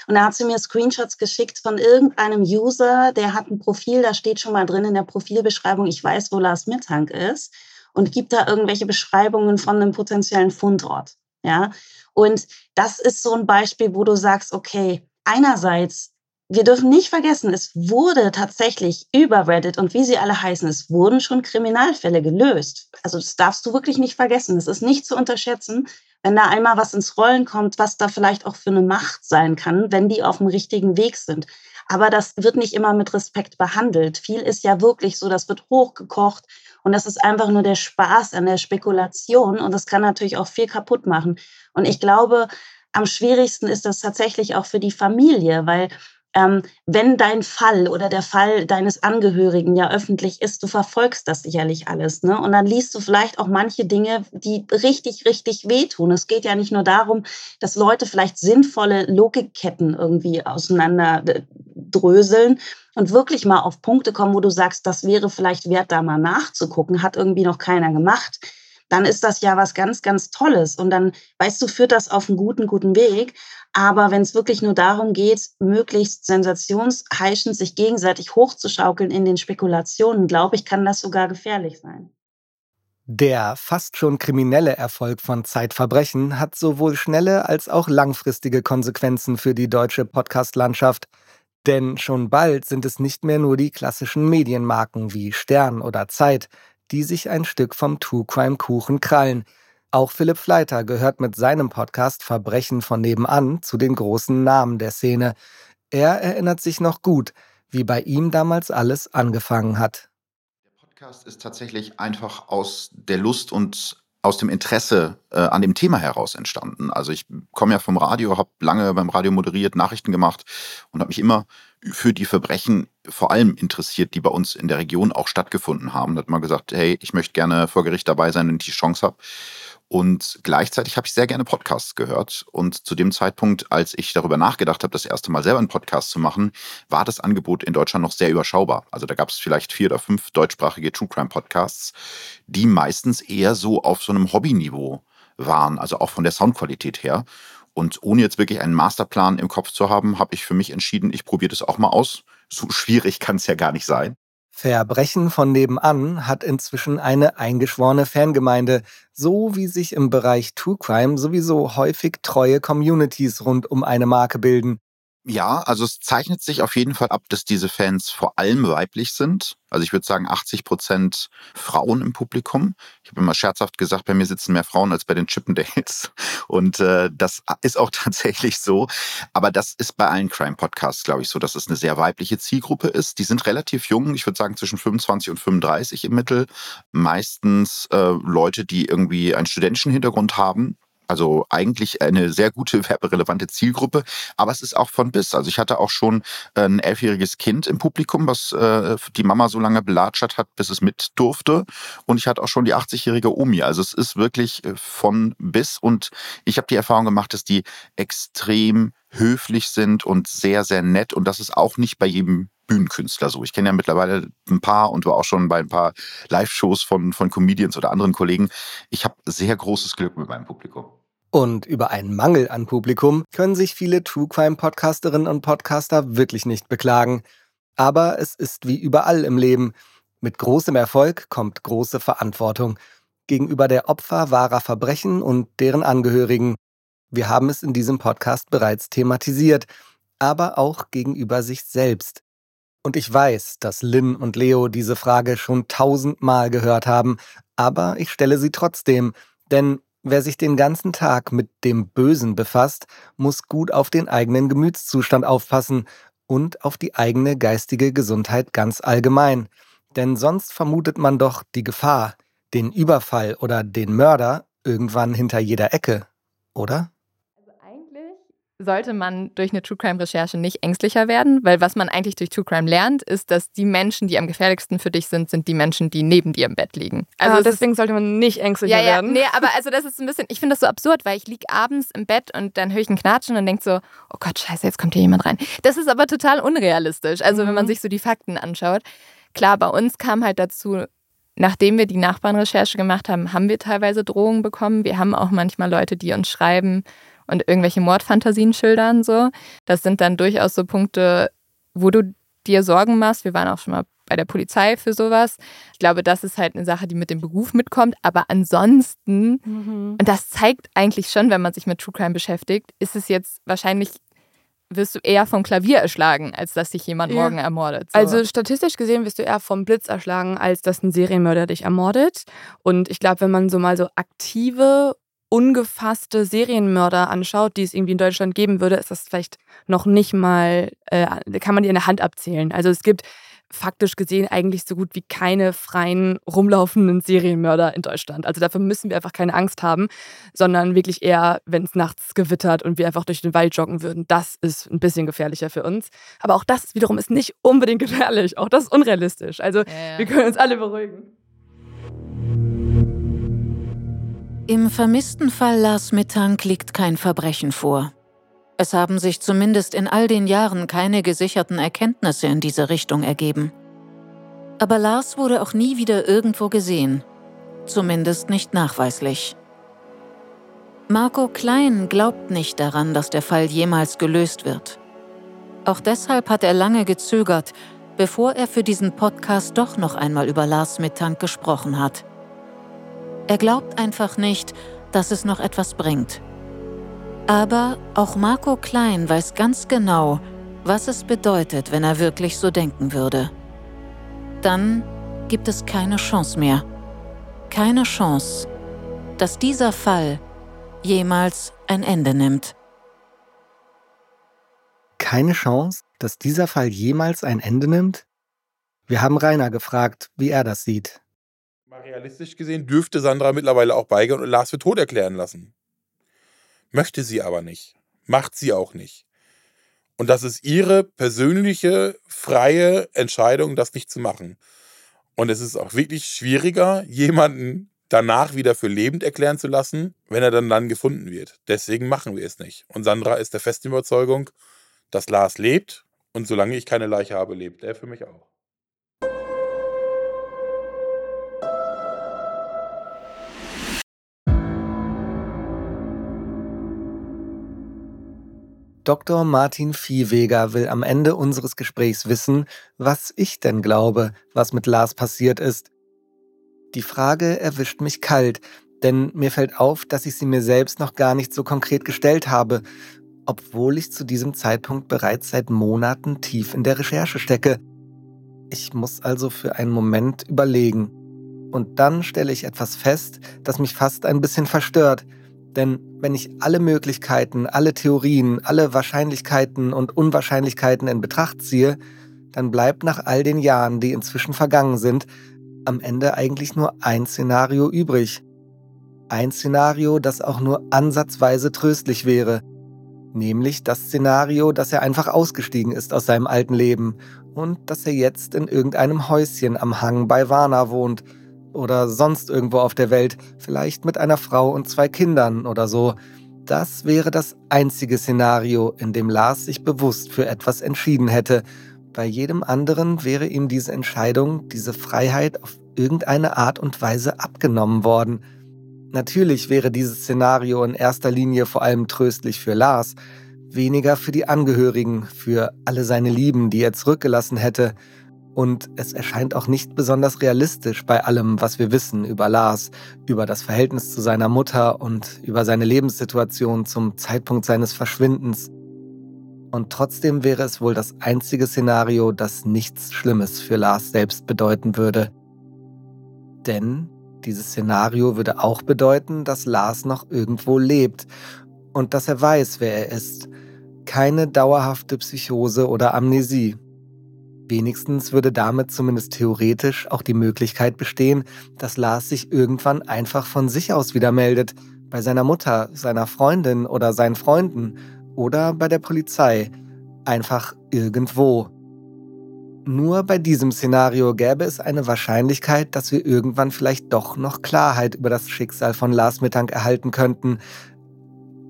Und da hat sie mir Screenshots geschickt von irgendeinem User, der hat ein Profil, da steht schon mal drin in der Profilbeschreibung, ich weiß, wo Last Mittank ist und gibt da irgendwelche Beschreibungen von einem potenziellen Fundort. Ja. Und das ist so ein Beispiel, wo du sagst, okay, einerseits wir dürfen nicht vergessen, es wurde tatsächlich über Reddit und wie sie alle heißen, es wurden schon Kriminalfälle gelöst. Also das darfst du wirklich nicht vergessen. Es ist nicht zu unterschätzen, wenn da einmal was ins Rollen kommt, was da vielleicht auch für eine Macht sein kann, wenn die auf dem richtigen Weg sind. Aber das wird nicht immer mit Respekt behandelt. Viel ist ja wirklich so, das wird hochgekocht und das ist einfach nur der Spaß an der Spekulation und das kann natürlich auch viel kaputt machen. Und ich glaube, am schwierigsten ist das tatsächlich auch für die Familie, weil ähm, wenn dein Fall oder der Fall deines Angehörigen ja öffentlich ist, du verfolgst das sicherlich alles. Ne? Und dann liest du vielleicht auch manche Dinge, die richtig, richtig wehtun. Es geht ja nicht nur darum, dass Leute vielleicht sinnvolle Logikketten irgendwie auseinander dröseln und wirklich mal auf Punkte kommen, wo du sagst, das wäre vielleicht wert, da mal nachzugucken, hat irgendwie noch keiner gemacht dann ist das ja was ganz, ganz Tolles. Und dann, weißt du, führt das auf einen guten, guten Weg. Aber wenn es wirklich nur darum geht, möglichst sensationsheischend sich gegenseitig hochzuschaukeln in den Spekulationen, glaube ich, kann das sogar gefährlich sein. Der fast schon kriminelle Erfolg von Zeitverbrechen hat sowohl schnelle als auch langfristige Konsequenzen für die deutsche Podcast-Landschaft. Denn schon bald sind es nicht mehr nur die klassischen Medienmarken wie Stern oder Zeit, die sich ein Stück vom True Crime Kuchen krallen. Auch Philipp Fleiter gehört mit seinem Podcast Verbrechen von nebenan zu den großen Namen der Szene. Er erinnert sich noch gut, wie bei ihm damals alles angefangen hat. Der Podcast ist tatsächlich einfach aus der Lust und aus dem Interesse äh, an dem Thema heraus entstanden. Also ich komme ja vom Radio, habe lange beim Radio moderiert, Nachrichten gemacht und habe mich immer für die Verbrechen vor allem interessiert, die bei uns in der Region auch stattgefunden haben. Da hat man gesagt, hey, ich möchte gerne vor Gericht dabei sein, wenn ich die Chance habe. Und gleichzeitig habe ich sehr gerne Podcasts gehört. Und zu dem Zeitpunkt, als ich darüber nachgedacht habe, das erste Mal selber einen Podcast zu machen, war das Angebot in Deutschland noch sehr überschaubar. Also da gab es vielleicht vier oder fünf deutschsprachige True Crime Podcasts, die meistens eher so auf so einem Hobbyniveau waren, also auch von der Soundqualität her. Und ohne jetzt wirklich einen Masterplan im Kopf zu haben, habe ich für mich entschieden, ich probiere das auch mal aus. So schwierig kann es ja gar nicht sein. Verbrechen von nebenan hat inzwischen eine eingeschworene Fangemeinde, so wie sich im Bereich True Crime sowieso häufig treue Communities rund um eine Marke bilden. Ja, also es zeichnet sich auf jeden Fall ab, dass diese Fans vor allem weiblich sind. Also ich würde sagen 80 Prozent Frauen im Publikum. Ich habe immer scherzhaft gesagt, bei mir sitzen mehr Frauen als bei den Chippendales. Und äh, das ist auch tatsächlich so. Aber das ist bei allen Crime-Podcasts, glaube ich, so, dass es eine sehr weibliche Zielgruppe ist. Die sind relativ jung, ich würde sagen zwischen 25 und 35 im Mittel. Meistens äh, Leute, die irgendwie einen studentischen Hintergrund haben also eigentlich eine sehr gute werberelevante Zielgruppe, aber es ist auch von bis. Also ich hatte auch schon ein elfjähriges Kind im Publikum, was äh, die Mama so lange belatschert hat, bis es mit durfte. Und ich hatte auch schon die 80-jährige Omi. Also es ist wirklich äh, von bis. Und ich habe die Erfahrung gemacht, dass die extrem höflich sind und sehr, sehr nett. Und das ist auch nicht bei jedem Bühnenkünstler so. Ich kenne ja mittlerweile ein paar und war auch schon bei ein paar Live-Shows von, von Comedians oder anderen Kollegen. Ich habe sehr großes Glück mit meinem Publikum. Und über einen Mangel an Publikum können sich viele True Crime Podcasterinnen und Podcaster wirklich nicht beklagen. Aber es ist wie überall im Leben. Mit großem Erfolg kommt große Verantwortung gegenüber der Opfer wahrer Verbrechen und deren Angehörigen. Wir haben es in diesem Podcast bereits thematisiert, aber auch gegenüber sich selbst. Und ich weiß, dass Lynn und Leo diese Frage schon tausendmal gehört haben, aber ich stelle sie trotzdem, denn wer sich den ganzen Tag mit dem Bösen befasst, muss gut auf den eigenen Gemütszustand aufpassen und auf die eigene geistige Gesundheit ganz allgemein. Denn sonst vermutet man doch die Gefahr, den Überfall oder den Mörder irgendwann hinter jeder Ecke, oder? Sollte man durch eine True Crime Recherche nicht ängstlicher werden, weil was man eigentlich durch True Crime lernt, ist, dass die Menschen, die am gefährlichsten für dich sind, sind die Menschen, die neben dir im Bett liegen. Also ah, deswegen sollte man nicht ängstlicher ja, ja, werden. Nee, aber also das ist ein bisschen, ich finde das so absurd, weil ich liege abends im Bett und dann höre ich ein Knatschen und denke so, oh Gott, scheiße, jetzt kommt hier jemand rein. Das ist aber total unrealistisch. Also mhm. wenn man mhm. sich so die Fakten anschaut. Klar, bei uns kam halt dazu, nachdem wir die Nachbarnrecherche gemacht haben, haben wir teilweise Drohungen bekommen. Wir haben auch manchmal Leute, die uns schreiben, und irgendwelche Mordfantasien schildern. So. Das sind dann durchaus so Punkte, wo du dir Sorgen machst. Wir waren auch schon mal bei der Polizei für sowas. Ich glaube, das ist halt eine Sache, die mit dem Beruf mitkommt. Aber ansonsten, mhm. und das zeigt eigentlich schon, wenn man sich mit True Crime beschäftigt, ist es jetzt wahrscheinlich wirst du eher vom Klavier erschlagen, als dass dich jemand ja. morgen ermordet. So. Also statistisch gesehen wirst du eher vom Blitz erschlagen, als dass ein Serienmörder dich ermordet. Und ich glaube, wenn man so mal so aktive ungefasste Serienmörder anschaut, die es irgendwie in Deutschland geben würde, ist das vielleicht noch nicht mal, äh, kann man die in der Hand abzählen. Also es gibt faktisch gesehen eigentlich so gut wie keine freien rumlaufenden Serienmörder in Deutschland. Also dafür müssen wir einfach keine Angst haben, sondern wirklich eher, wenn es nachts gewittert und wir einfach durch den Wald joggen würden. Das ist ein bisschen gefährlicher für uns. Aber auch das wiederum ist nicht unbedingt gefährlich. Auch das ist unrealistisch. Also ja, ja. wir können uns alle beruhigen. Im vermissten Fall Lars Mittank liegt kein Verbrechen vor. Es haben sich zumindest in all den Jahren keine gesicherten Erkenntnisse in diese Richtung ergeben. Aber Lars wurde auch nie wieder irgendwo gesehen, zumindest nicht nachweislich. Marco Klein glaubt nicht daran, dass der Fall jemals gelöst wird. Auch deshalb hat er lange gezögert, bevor er für diesen Podcast doch noch einmal über Lars Mittank gesprochen hat. Er glaubt einfach nicht, dass es noch etwas bringt. Aber auch Marco Klein weiß ganz genau, was es bedeutet, wenn er wirklich so denken würde. Dann gibt es keine Chance mehr. Keine Chance, dass dieser Fall jemals ein Ende nimmt. Keine Chance, dass dieser Fall jemals ein Ende nimmt? Wir haben Rainer gefragt, wie er das sieht. Realistisch gesehen dürfte Sandra mittlerweile auch beigehen und Lars für tot erklären lassen. Möchte sie aber nicht. Macht sie auch nicht. Und das ist ihre persönliche, freie Entscheidung, das nicht zu machen. Und es ist auch wirklich schwieriger, jemanden danach wieder für lebend erklären zu lassen, wenn er dann dann gefunden wird. Deswegen machen wir es nicht. Und Sandra ist der festen Überzeugung, dass Lars lebt und solange ich keine Leiche habe, lebt er für mich auch. Dr. Martin Viehweger will am Ende unseres Gesprächs wissen, was ich denn glaube, was mit Lars passiert ist. Die Frage erwischt mich kalt, denn mir fällt auf, dass ich sie mir selbst noch gar nicht so konkret gestellt habe, obwohl ich zu diesem Zeitpunkt bereits seit Monaten tief in der Recherche stecke. Ich muss also für einen Moment überlegen. Und dann stelle ich etwas fest, das mich fast ein bisschen verstört – denn wenn ich alle Möglichkeiten, alle Theorien, alle Wahrscheinlichkeiten und Unwahrscheinlichkeiten in Betracht ziehe, dann bleibt nach all den Jahren, die inzwischen vergangen sind, am Ende eigentlich nur ein Szenario übrig. Ein Szenario, das auch nur ansatzweise tröstlich wäre. Nämlich das Szenario, dass er einfach ausgestiegen ist aus seinem alten Leben und dass er jetzt in irgendeinem Häuschen am Hang bei Warna wohnt – oder sonst irgendwo auf der Welt, vielleicht mit einer Frau und zwei Kindern oder so. Das wäre das einzige Szenario, in dem Lars sich bewusst für etwas entschieden hätte. Bei jedem anderen wäre ihm diese Entscheidung, diese Freiheit auf irgendeine Art und Weise abgenommen worden. Natürlich wäre dieses Szenario in erster Linie vor allem tröstlich für Lars, weniger für die Angehörigen, für alle seine Lieben, die er zurückgelassen hätte. Und es erscheint auch nicht besonders realistisch bei allem, was wir wissen über Lars, über das Verhältnis zu seiner Mutter und über seine Lebenssituation zum Zeitpunkt seines Verschwindens. Und trotzdem wäre es wohl das einzige Szenario, das nichts Schlimmes für Lars selbst bedeuten würde. Denn dieses Szenario würde auch bedeuten, dass Lars noch irgendwo lebt und dass er weiß, wer er ist. Keine dauerhafte Psychose oder Amnesie. Wenigstens würde damit zumindest theoretisch auch die Möglichkeit bestehen, dass Lars sich irgendwann einfach von sich aus wieder meldet, bei seiner Mutter, seiner Freundin oder seinen Freunden oder bei der Polizei, einfach irgendwo. Nur bei diesem Szenario gäbe es eine Wahrscheinlichkeit, dass wir irgendwann vielleicht doch noch Klarheit über das Schicksal von Lars Mittank erhalten könnten.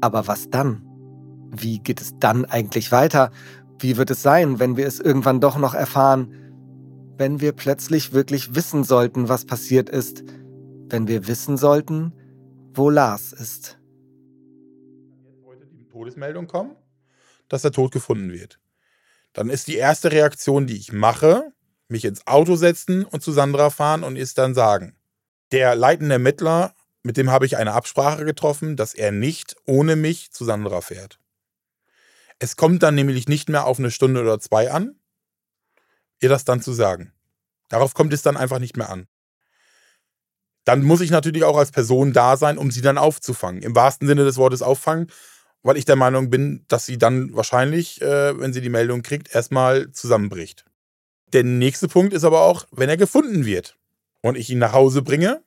Aber was dann? Wie geht es dann eigentlich weiter? Wie wird es sein, wenn wir es irgendwann doch noch erfahren? Wenn wir plötzlich wirklich wissen sollten, was passiert ist? Wenn wir wissen sollten, wo Lars ist? Heute die Todesmeldung kommen, dass der Tod gefunden wird. Dann ist die erste Reaktion, die ich mache, mich ins Auto setzen und zu Sandra fahren und ist dann sagen. Der leitende Ermittler, mit dem habe ich eine Absprache getroffen, dass er nicht ohne mich zu Sandra fährt. Es kommt dann nämlich nicht mehr auf eine Stunde oder zwei an, ihr das dann zu sagen. Darauf kommt es dann einfach nicht mehr an. dann muss ich natürlich auch als Person da sein, um sie dann aufzufangen. Im wahrsten Sinne des Wortes auffangen, weil ich der Meinung bin, dass sie dann wahrscheinlich, äh, wenn sie die Meldung kriegt, erstmal zusammenbricht. Der nächste Punkt ist aber auch, wenn er gefunden wird und ich ihn nach Hause bringe,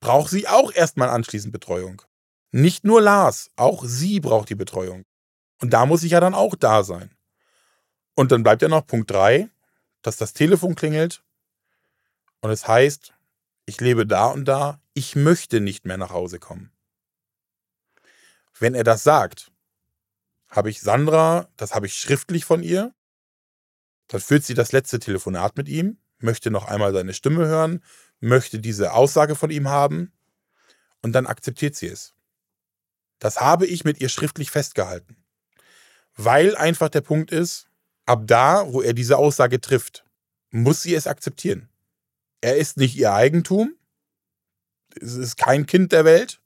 braucht sie auch erstmal anschließend Betreuung. Nicht nur Lars, auch sie braucht die Betreuung. Und da muss ich ja dann auch da sein. Und dann bleibt ja noch Punkt 3, dass das Telefon klingelt und es heißt, ich lebe da und da, ich möchte nicht mehr nach Hause kommen. Wenn er das sagt, habe ich Sandra, das habe ich schriftlich von ihr, dann führt sie das letzte Telefonat mit ihm, möchte noch einmal seine Stimme hören, möchte diese Aussage von ihm haben und dann akzeptiert sie es. Das habe ich mit ihr schriftlich festgehalten. Weil einfach der Punkt ist, ab da, wo er diese Aussage trifft, muss sie es akzeptieren. Er ist nicht ihr Eigentum, es ist kein Kind der Welt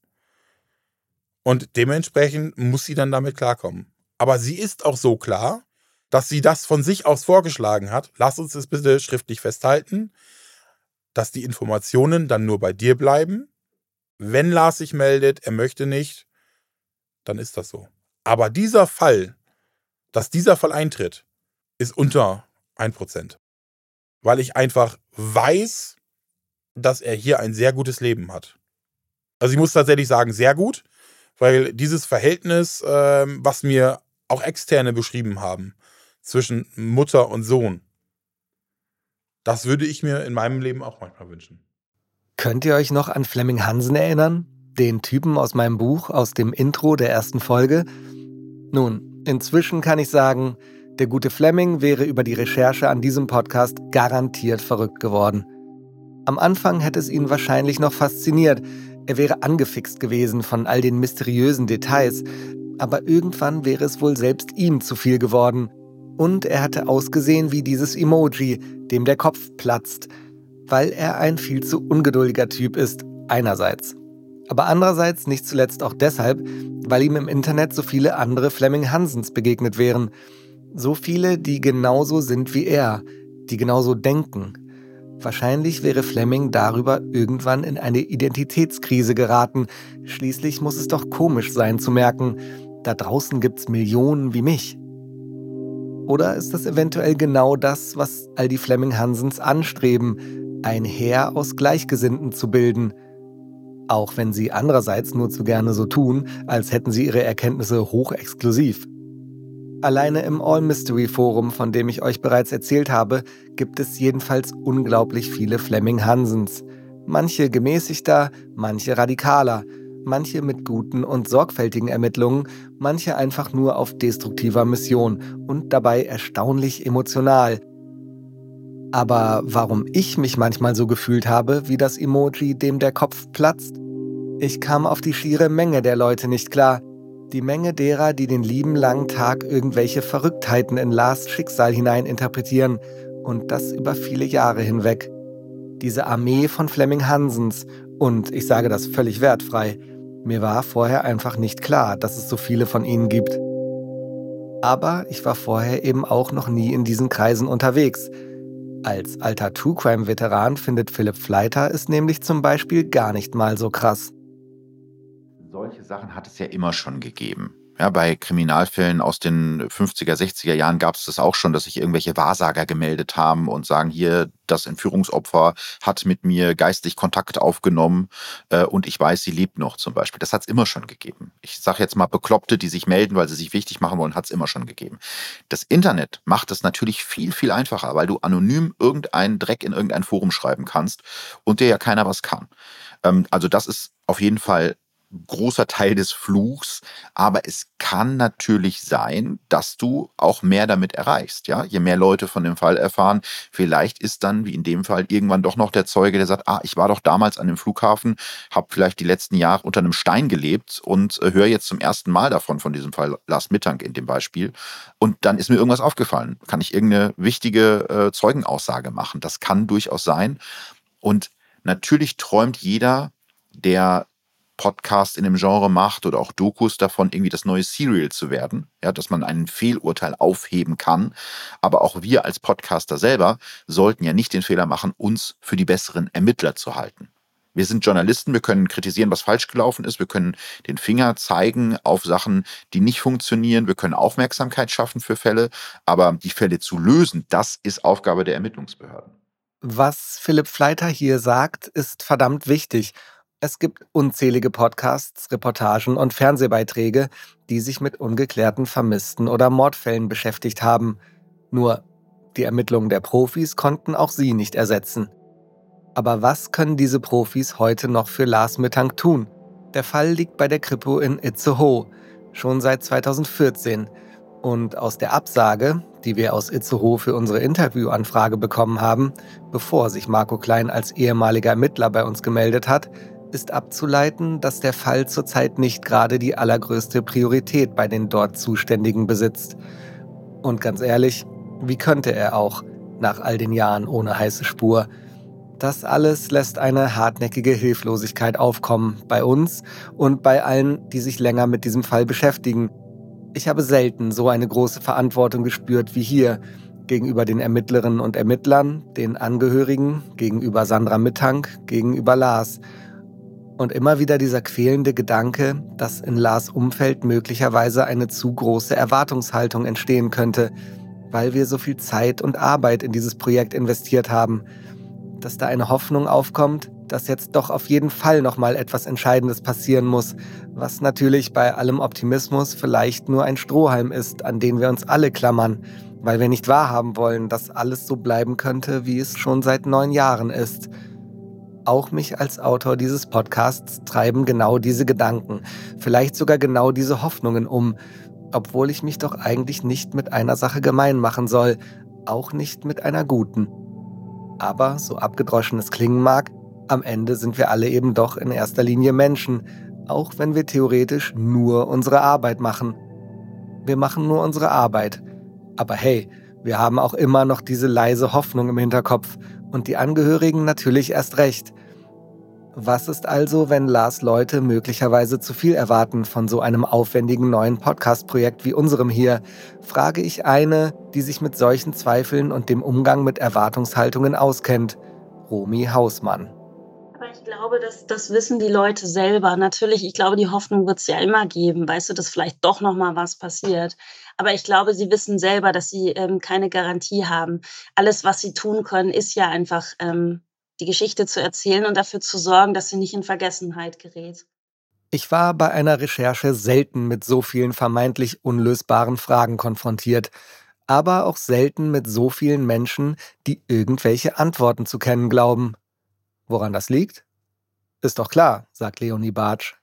und dementsprechend muss sie dann damit klarkommen. Aber sie ist auch so klar, dass sie das von sich aus vorgeschlagen hat. Lass uns das bitte schriftlich festhalten, dass die Informationen dann nur bei dir bleiben. Wenn Lars sich meldet, er möchte nicht, dann ist das so. Aber dieser Fall, dass dieser Fall eintritt, ist unter 1%. Weil ich einfach weiß, dass er hier ein sehr gutes Leben hat. Also ich muss tatsächlich sagen, sehr gut, weil dieses Verhältnis, ähm, was mir auch Externe beschrieben haben, zwischen Mutter und Sohn, das würde ich mir in meinem Leben auch manchmal wünschen. Könnt ihr euch noch an Fleming Hansen erinnern? Den Typen aus meinem Buch, aus dem Intro der ersten Folge? Nun, inzwischen kann ich sagen, der gute Fleming wäre über die Recherche an diesem Podcast garantiert verrückt geworden. Am Anfang hätte es ihn wahrscheinlich noch fasziniert. Er wäre angefixt gewesen von all den mysteriösen Details. Aber irgendwann wäre es wohl selbst ihm zu viel geworden. Und er hatte ausgesehen wie dieses Emoji, dem der Kopf platzt, weil er ein viel zu ungeduldiger Typ ist, einerseits. Aber andererseits nicht zuletzt auch deshalb, weil ihm im Internet so viele andere Fleming Hansens begegnet wären. So viele, die genauso sind wie er, die genauso denken. Wahrscheinlich wäre Fleming darüber irgendwann in eine Identitätskrise geraten. Schließlich muss es doch komisch sein zu merken, da draußen gibt's Millionen wie mich. Oder ist das eventuell genau das, was all die Fleming Hansens anstreben, ein Heer aus Gleichgesinnten zu bilden? Auch wenn sie andererseits nur zu gerne so tun, als hätten sie ihre Erkenntnisse hochexklusiv. Alleine im All Mystery Forum, von dem ich euch bereits erzählt habe, gibt es jedenfalls unglaublich viele Fleming Hansens. Manche gemäßigter, manche radikaler, manche mit guten und sorgfältigen Ermittlungen, manche einfach nur auf destruktiver Mission und dabei erstaunlich emotional. Aber warum ich mich manchmal so gefühlt habe, wie das Emoji, dem der Kopf platzt? Ich kam auf die schiere Menge der Leute nicht klar, die Menge derer, die den lieben langen Tag irgendwelche Verrücktheiten in Lars Schicksal hinein interpretieren und das über viele Jahre hinweg. Diese Armee von Fleming Hansens und ich sage das völlig wertfrei, mir war vorher einfach nicht klar, dass es so viele von ihnen gibt. Aber ich war vorher eben auch noch nie in diesen Kreisen unterwegs. Als alter True Crime-Veteran findet Philipp Fleiter es nämlich zum Beispiel gar nicht mal so krass solche Sachen hat es ja immer schon gegeben. Ja, bei Kriminalfällen aus den 50er, 60er Jahren gab es das auch schon, dass sich irgendwelche Wahrsager gemeldet haben und sagen, hier, das Entführungsopfer hat mit mir geistig Kontakt aufgenommen äh, und ich weiß, sie lebt noch zum Beispiel. Das hat es immer schon gegeben. Ich sage jetzt mal Bekloppte, die sich melden, weil sie sich wichtig machen wollen, hat es immer schon gegeben. Das Internet macht es natürlich viel, viel einfacher, weil du anonym irgendeinen Dreck in irgendein Forum schreiben kannst und dir ja keiner was kann. Ähm, also das ist auf jeden Fall großer Teil des Fluchs, aber es kann natürlich sein, dass du auch mehr damit erreichst. Ja, je mehr Leute von dem Fall erfahren, vielleicht ist dann, wie in dem Fall, irgendwann doch noch der Zeuge, der sagt, ah, ich war doch damals an dem Flughafen, habe vielleicht die letzten Jahre unter einem Stein gelebt und äh, höre jetzt zum ersten Mal davon, von diesem Fall Lars Mittag in dem Beispiel. Und dann ist mir irgendwas aufgefallen. Kann ich irgendeine wichtige äh, Zeugenaussage machen? Das kann durchaus sein. Und natürlich träumt jeder, der Podcast in dem Genre macht oder auch Dokus davon, irgendwie das neue Serial zu werden, ja, dass man einen Fehlurteil aufheben kann. Aber auch wir als Podcaster selber sollten ja nicht den Fehler machen, uns für die besseren Ermittler zu halten. Wir sind Journalisten, wir können kritisieren, was falsch gelaufen ist, wir können den Finger zeigen auf Sachen, die nicht funktionieren, wir können Aufmerksamkeit schaffen für Fälle, aber die Fälle zu lösen, das ist Aufgabe der Ermittlungsbehörden. Was Philipp Fleiter hier sagt, ist verdammt wichtig. Es gibt unzählige Podcasts, Reportagen und Fernsehbeiträge, die sich mit ungeklärten Vermissten oder Mordfällen beschäftigt haben. Nur die Ermittlungen der Profis konnten auch sie nicht ersetzen. Aber was können diese Profis heute noch für Lars Mittank tun? Der Fall liegt bei der Kripo in Itzehoe, schon seit 2014. Und aus der Absage, die wir aus Itzehoe für unsere Interviewanfrage bekommen haben, bevor sich Marco Klein als ehemaliger Ermittler bei uns gemeldet hat, ist abzuleiten, dass der Fall zurzeit nicht gerade die allergrößte Priorität bei den dort Zuständigen besitzt. Und ganz ehrlich, wie könnte er auch, nach all den Jahren ohne heiße Spur? Das alles lässt eine hartnäckige Hilflosigkeit aufkommen, bei uns und bei allen, die sich länger mit diesem Fall beschäftigen. Ich habe selten so eine große Verantwortung gespürt wie hier, gegenüber den Ermittlerinnen und Ermittlern, den Angehörigen, gegenüber Sandra Mittank, gegenüber Lars. Und immer wieder dieser quälende Gedanke, dass in Lars Umfeld möglicherweise eine zu große Erwartungshaltung entstehen könnte, weil wir so viel Zeit und Arbeit in dieses Projekt investiert haben – dass da eine Hoffnung aufkommt, dass jetzt doch auf jeden Fall nochmal etwas Entscheidendes passieren muss, was natürlich bei allem Optimismus vielleicht nur ein Strohhalm ist, an den wir uns alle klammern, weil wir nicht wahrhaben wollen, dass alles so bleiben könnte, wie es schon seit neun Jahren ist. Auch mich als Autor dieses Podcasts treiben genau diese Gedanken, vielleicht sogar genau diese Hoffnungen um, obwohl ich mich doch eigentlich nicht mit einer Sache gemein machen soll, auch nicht mit einer guten. Aber, so abgedroschen es klingen mag, am Ende sind wir alle eben doch in erster Linie Menschen, auch wenn wir theoretisch nur unsere Arbeit machen. Wir machen nur unsere Arbeit. Aber hey, wir haben auch immer noch diese leise Hoffnung im Hinterkopf und die Angehörigen natürlich erst recht. Was ist also, wenn Lars Leute möglicherweise zu viel erwarten von so einem aufwendigen neuen Podcast-Projekt wie unserem hier? Frage ich eine, die sich mit solchen Zweifeln und dem Umgang mit Erwartungshaltungen auskennt. Romy Hausmann. Glaube, das, das wissen die Leute selber. Natürlich, ich glaube, die Hoffnung wird es ja immer geben, weißt du, dass vielleicht doch noch mal was passiert. Aber ich glaube, sie wissen selber, dass sie ähm, keine Garantie haben. Alles, was sie tun können, ist ja einfach ähm, die Geschichte zu erzählen und dafür zu sorgen, dass sie nicht in Vergessenheit gerät. Ich war bei einer Recherche selten mit so vielen vermeintlich unlösbaren Fragen konfrontiert, aber auch selten mit so vielen Menschen, die irgendwelche Antworten zu kennen glauben. Woran das liegt? Ist doch klar, sagt Leonie Bartsch.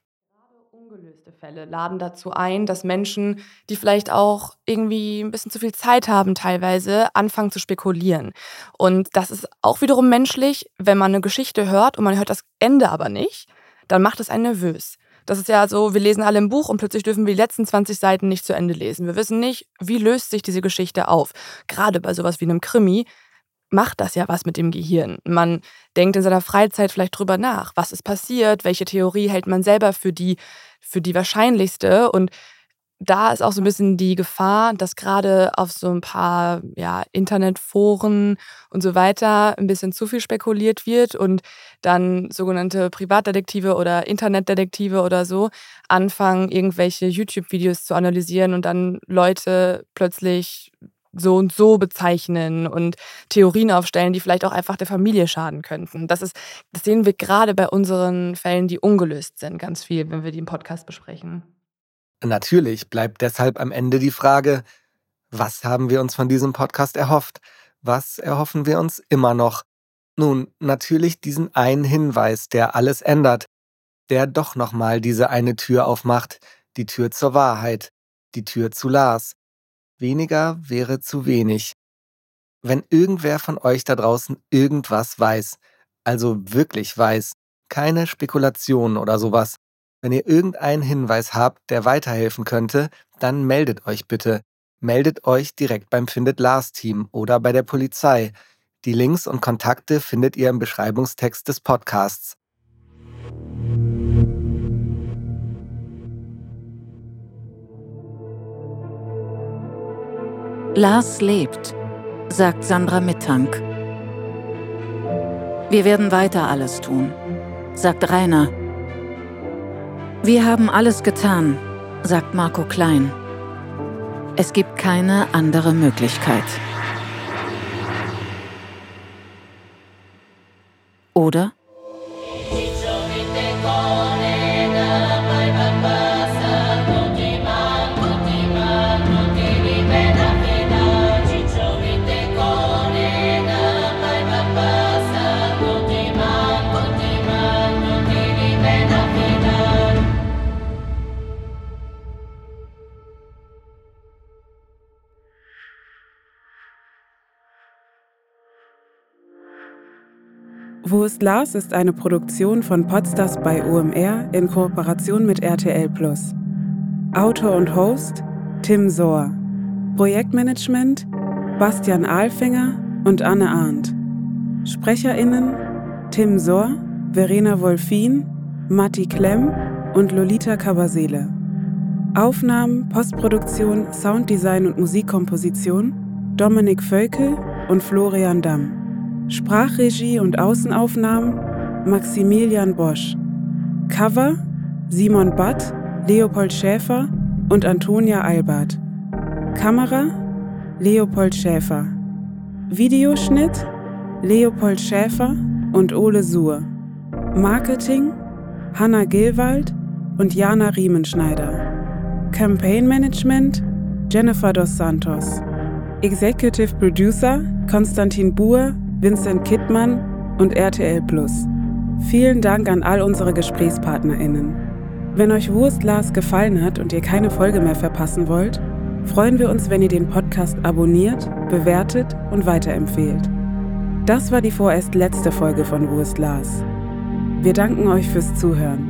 Ungelöste Fälle laden dazu ein, dass Menschen, die vielleicht auch irgendwie ein bisschen zu viel Zeit haben, teilweise anfangen zu spekulieren. Und das ist auch wiederum menschlich, wenn man eine Geschichte hört und man hört das Ende aber nicht, dann macht es einen nervös. Das ist ja so, wir lesen alle ein Buch und plötzlich dürfen wir die letzten 20 Seiten nicht zu Ende lesen. Wir wissen nicht, wie löst sich diese Geschichte auf. Gerade bei sowas wie einem Krimi macht das ja was mit dem Gehirn. Man denkt in seiner Freizeit vielleicht drüber nach, was ist passiert, welche Theorie hält man selber für die, für die wahrscheinlichste? Und da ist auch so ein bisschen die Gefahr, dass gerade auf so ein paar ja, Internetforen und so weiter ein bisschen zu viel spekuliert wird und dann sogenannte Privatdetektive oder Internetdetektive oder so anfangen, irgendwelche YouTube-Videos zu analysieren und dann Leute plötzlich so und so bezeichnen und Theorien aufstellen, die vielleicht auch einfach der Familie schaden könnten. Das ist, das sehen wir gerade bei unseren Fällen, die ungelöst sind, ganz viel, wenn wir die im Podcast besprechen. Natürlich bleibt deshalb am Ende die Frage, was haben wir uns von diesem Podcast erhofft? Was erhoffen wir uns immer noch? Nun, natürlich diesen einen Hinweis, der alles ändert, der doch nochmal diese eine Tür aufmacht, die Tür zur Wahrheit, die Tür zu Lars, Weniger wäre zu wenig. Wenn irgendwer von euch da draußen irgendwas weiß, also wirklich weiß, keine Spekulation oder sowas, wenn ihr irgendeinen Hinweis habt, der weiterhelfen könnte, dann meldet euch bitte. Meldet euch direkt beim Findet Lars Team oder bei der Polizei. Die Links und Kontakte findet ihr im Beschreibungstext des Podcasts. Lars lebt, sagt Sandra Mittank. Wir werden weiter alles tun. sagt Rainer. Wir haben alles getan, sagt Marco Klein. Es gibt keine andere Möglichkeit. Oder? Wo ist Lars ist eine Produktion von Podstars bei OMR in Kooperation mit RTL Plus. Autor und Host Tim Sohr. Projektmanagement Bastian Ahlfinger und Anne Arndt. SprecherInnen Tim Sohr, Verena Wolfin, Matti Klemm und Lolita Kabasele. Aufnahmen, Postproduktion, Sounddesign und Musikkomposition Dominik Völkel und Florian Damm. Sprachregie und Außenaufnahmen Maximilian Bosch. Cover Simon Batt, Leopold Schäfer und Antonia Albert. Kamera Leopold Schäfer. Videoschnitt Leopold Schäfer und Ole Suhr. Marketing Hanna Gilwald und Jana Riemenschneider. Campaign Management Jennifer dos Santos. Executive Producer Konstantin Buhr Vincent Kittmann und RTL Plus. Vielen Dank an all unsere GesprächspartnerInnen. Wenn euch Wurst Lars gefallen hat und ihr keine Folge mehr verpassen wollt, freuen wir uns, wenn ihr den Podcast abonniert, bewertet und weiterempfehlt. Das war die vorerst letzte Folge von Wurst Lars. Wir danken euch fürs Zuhören.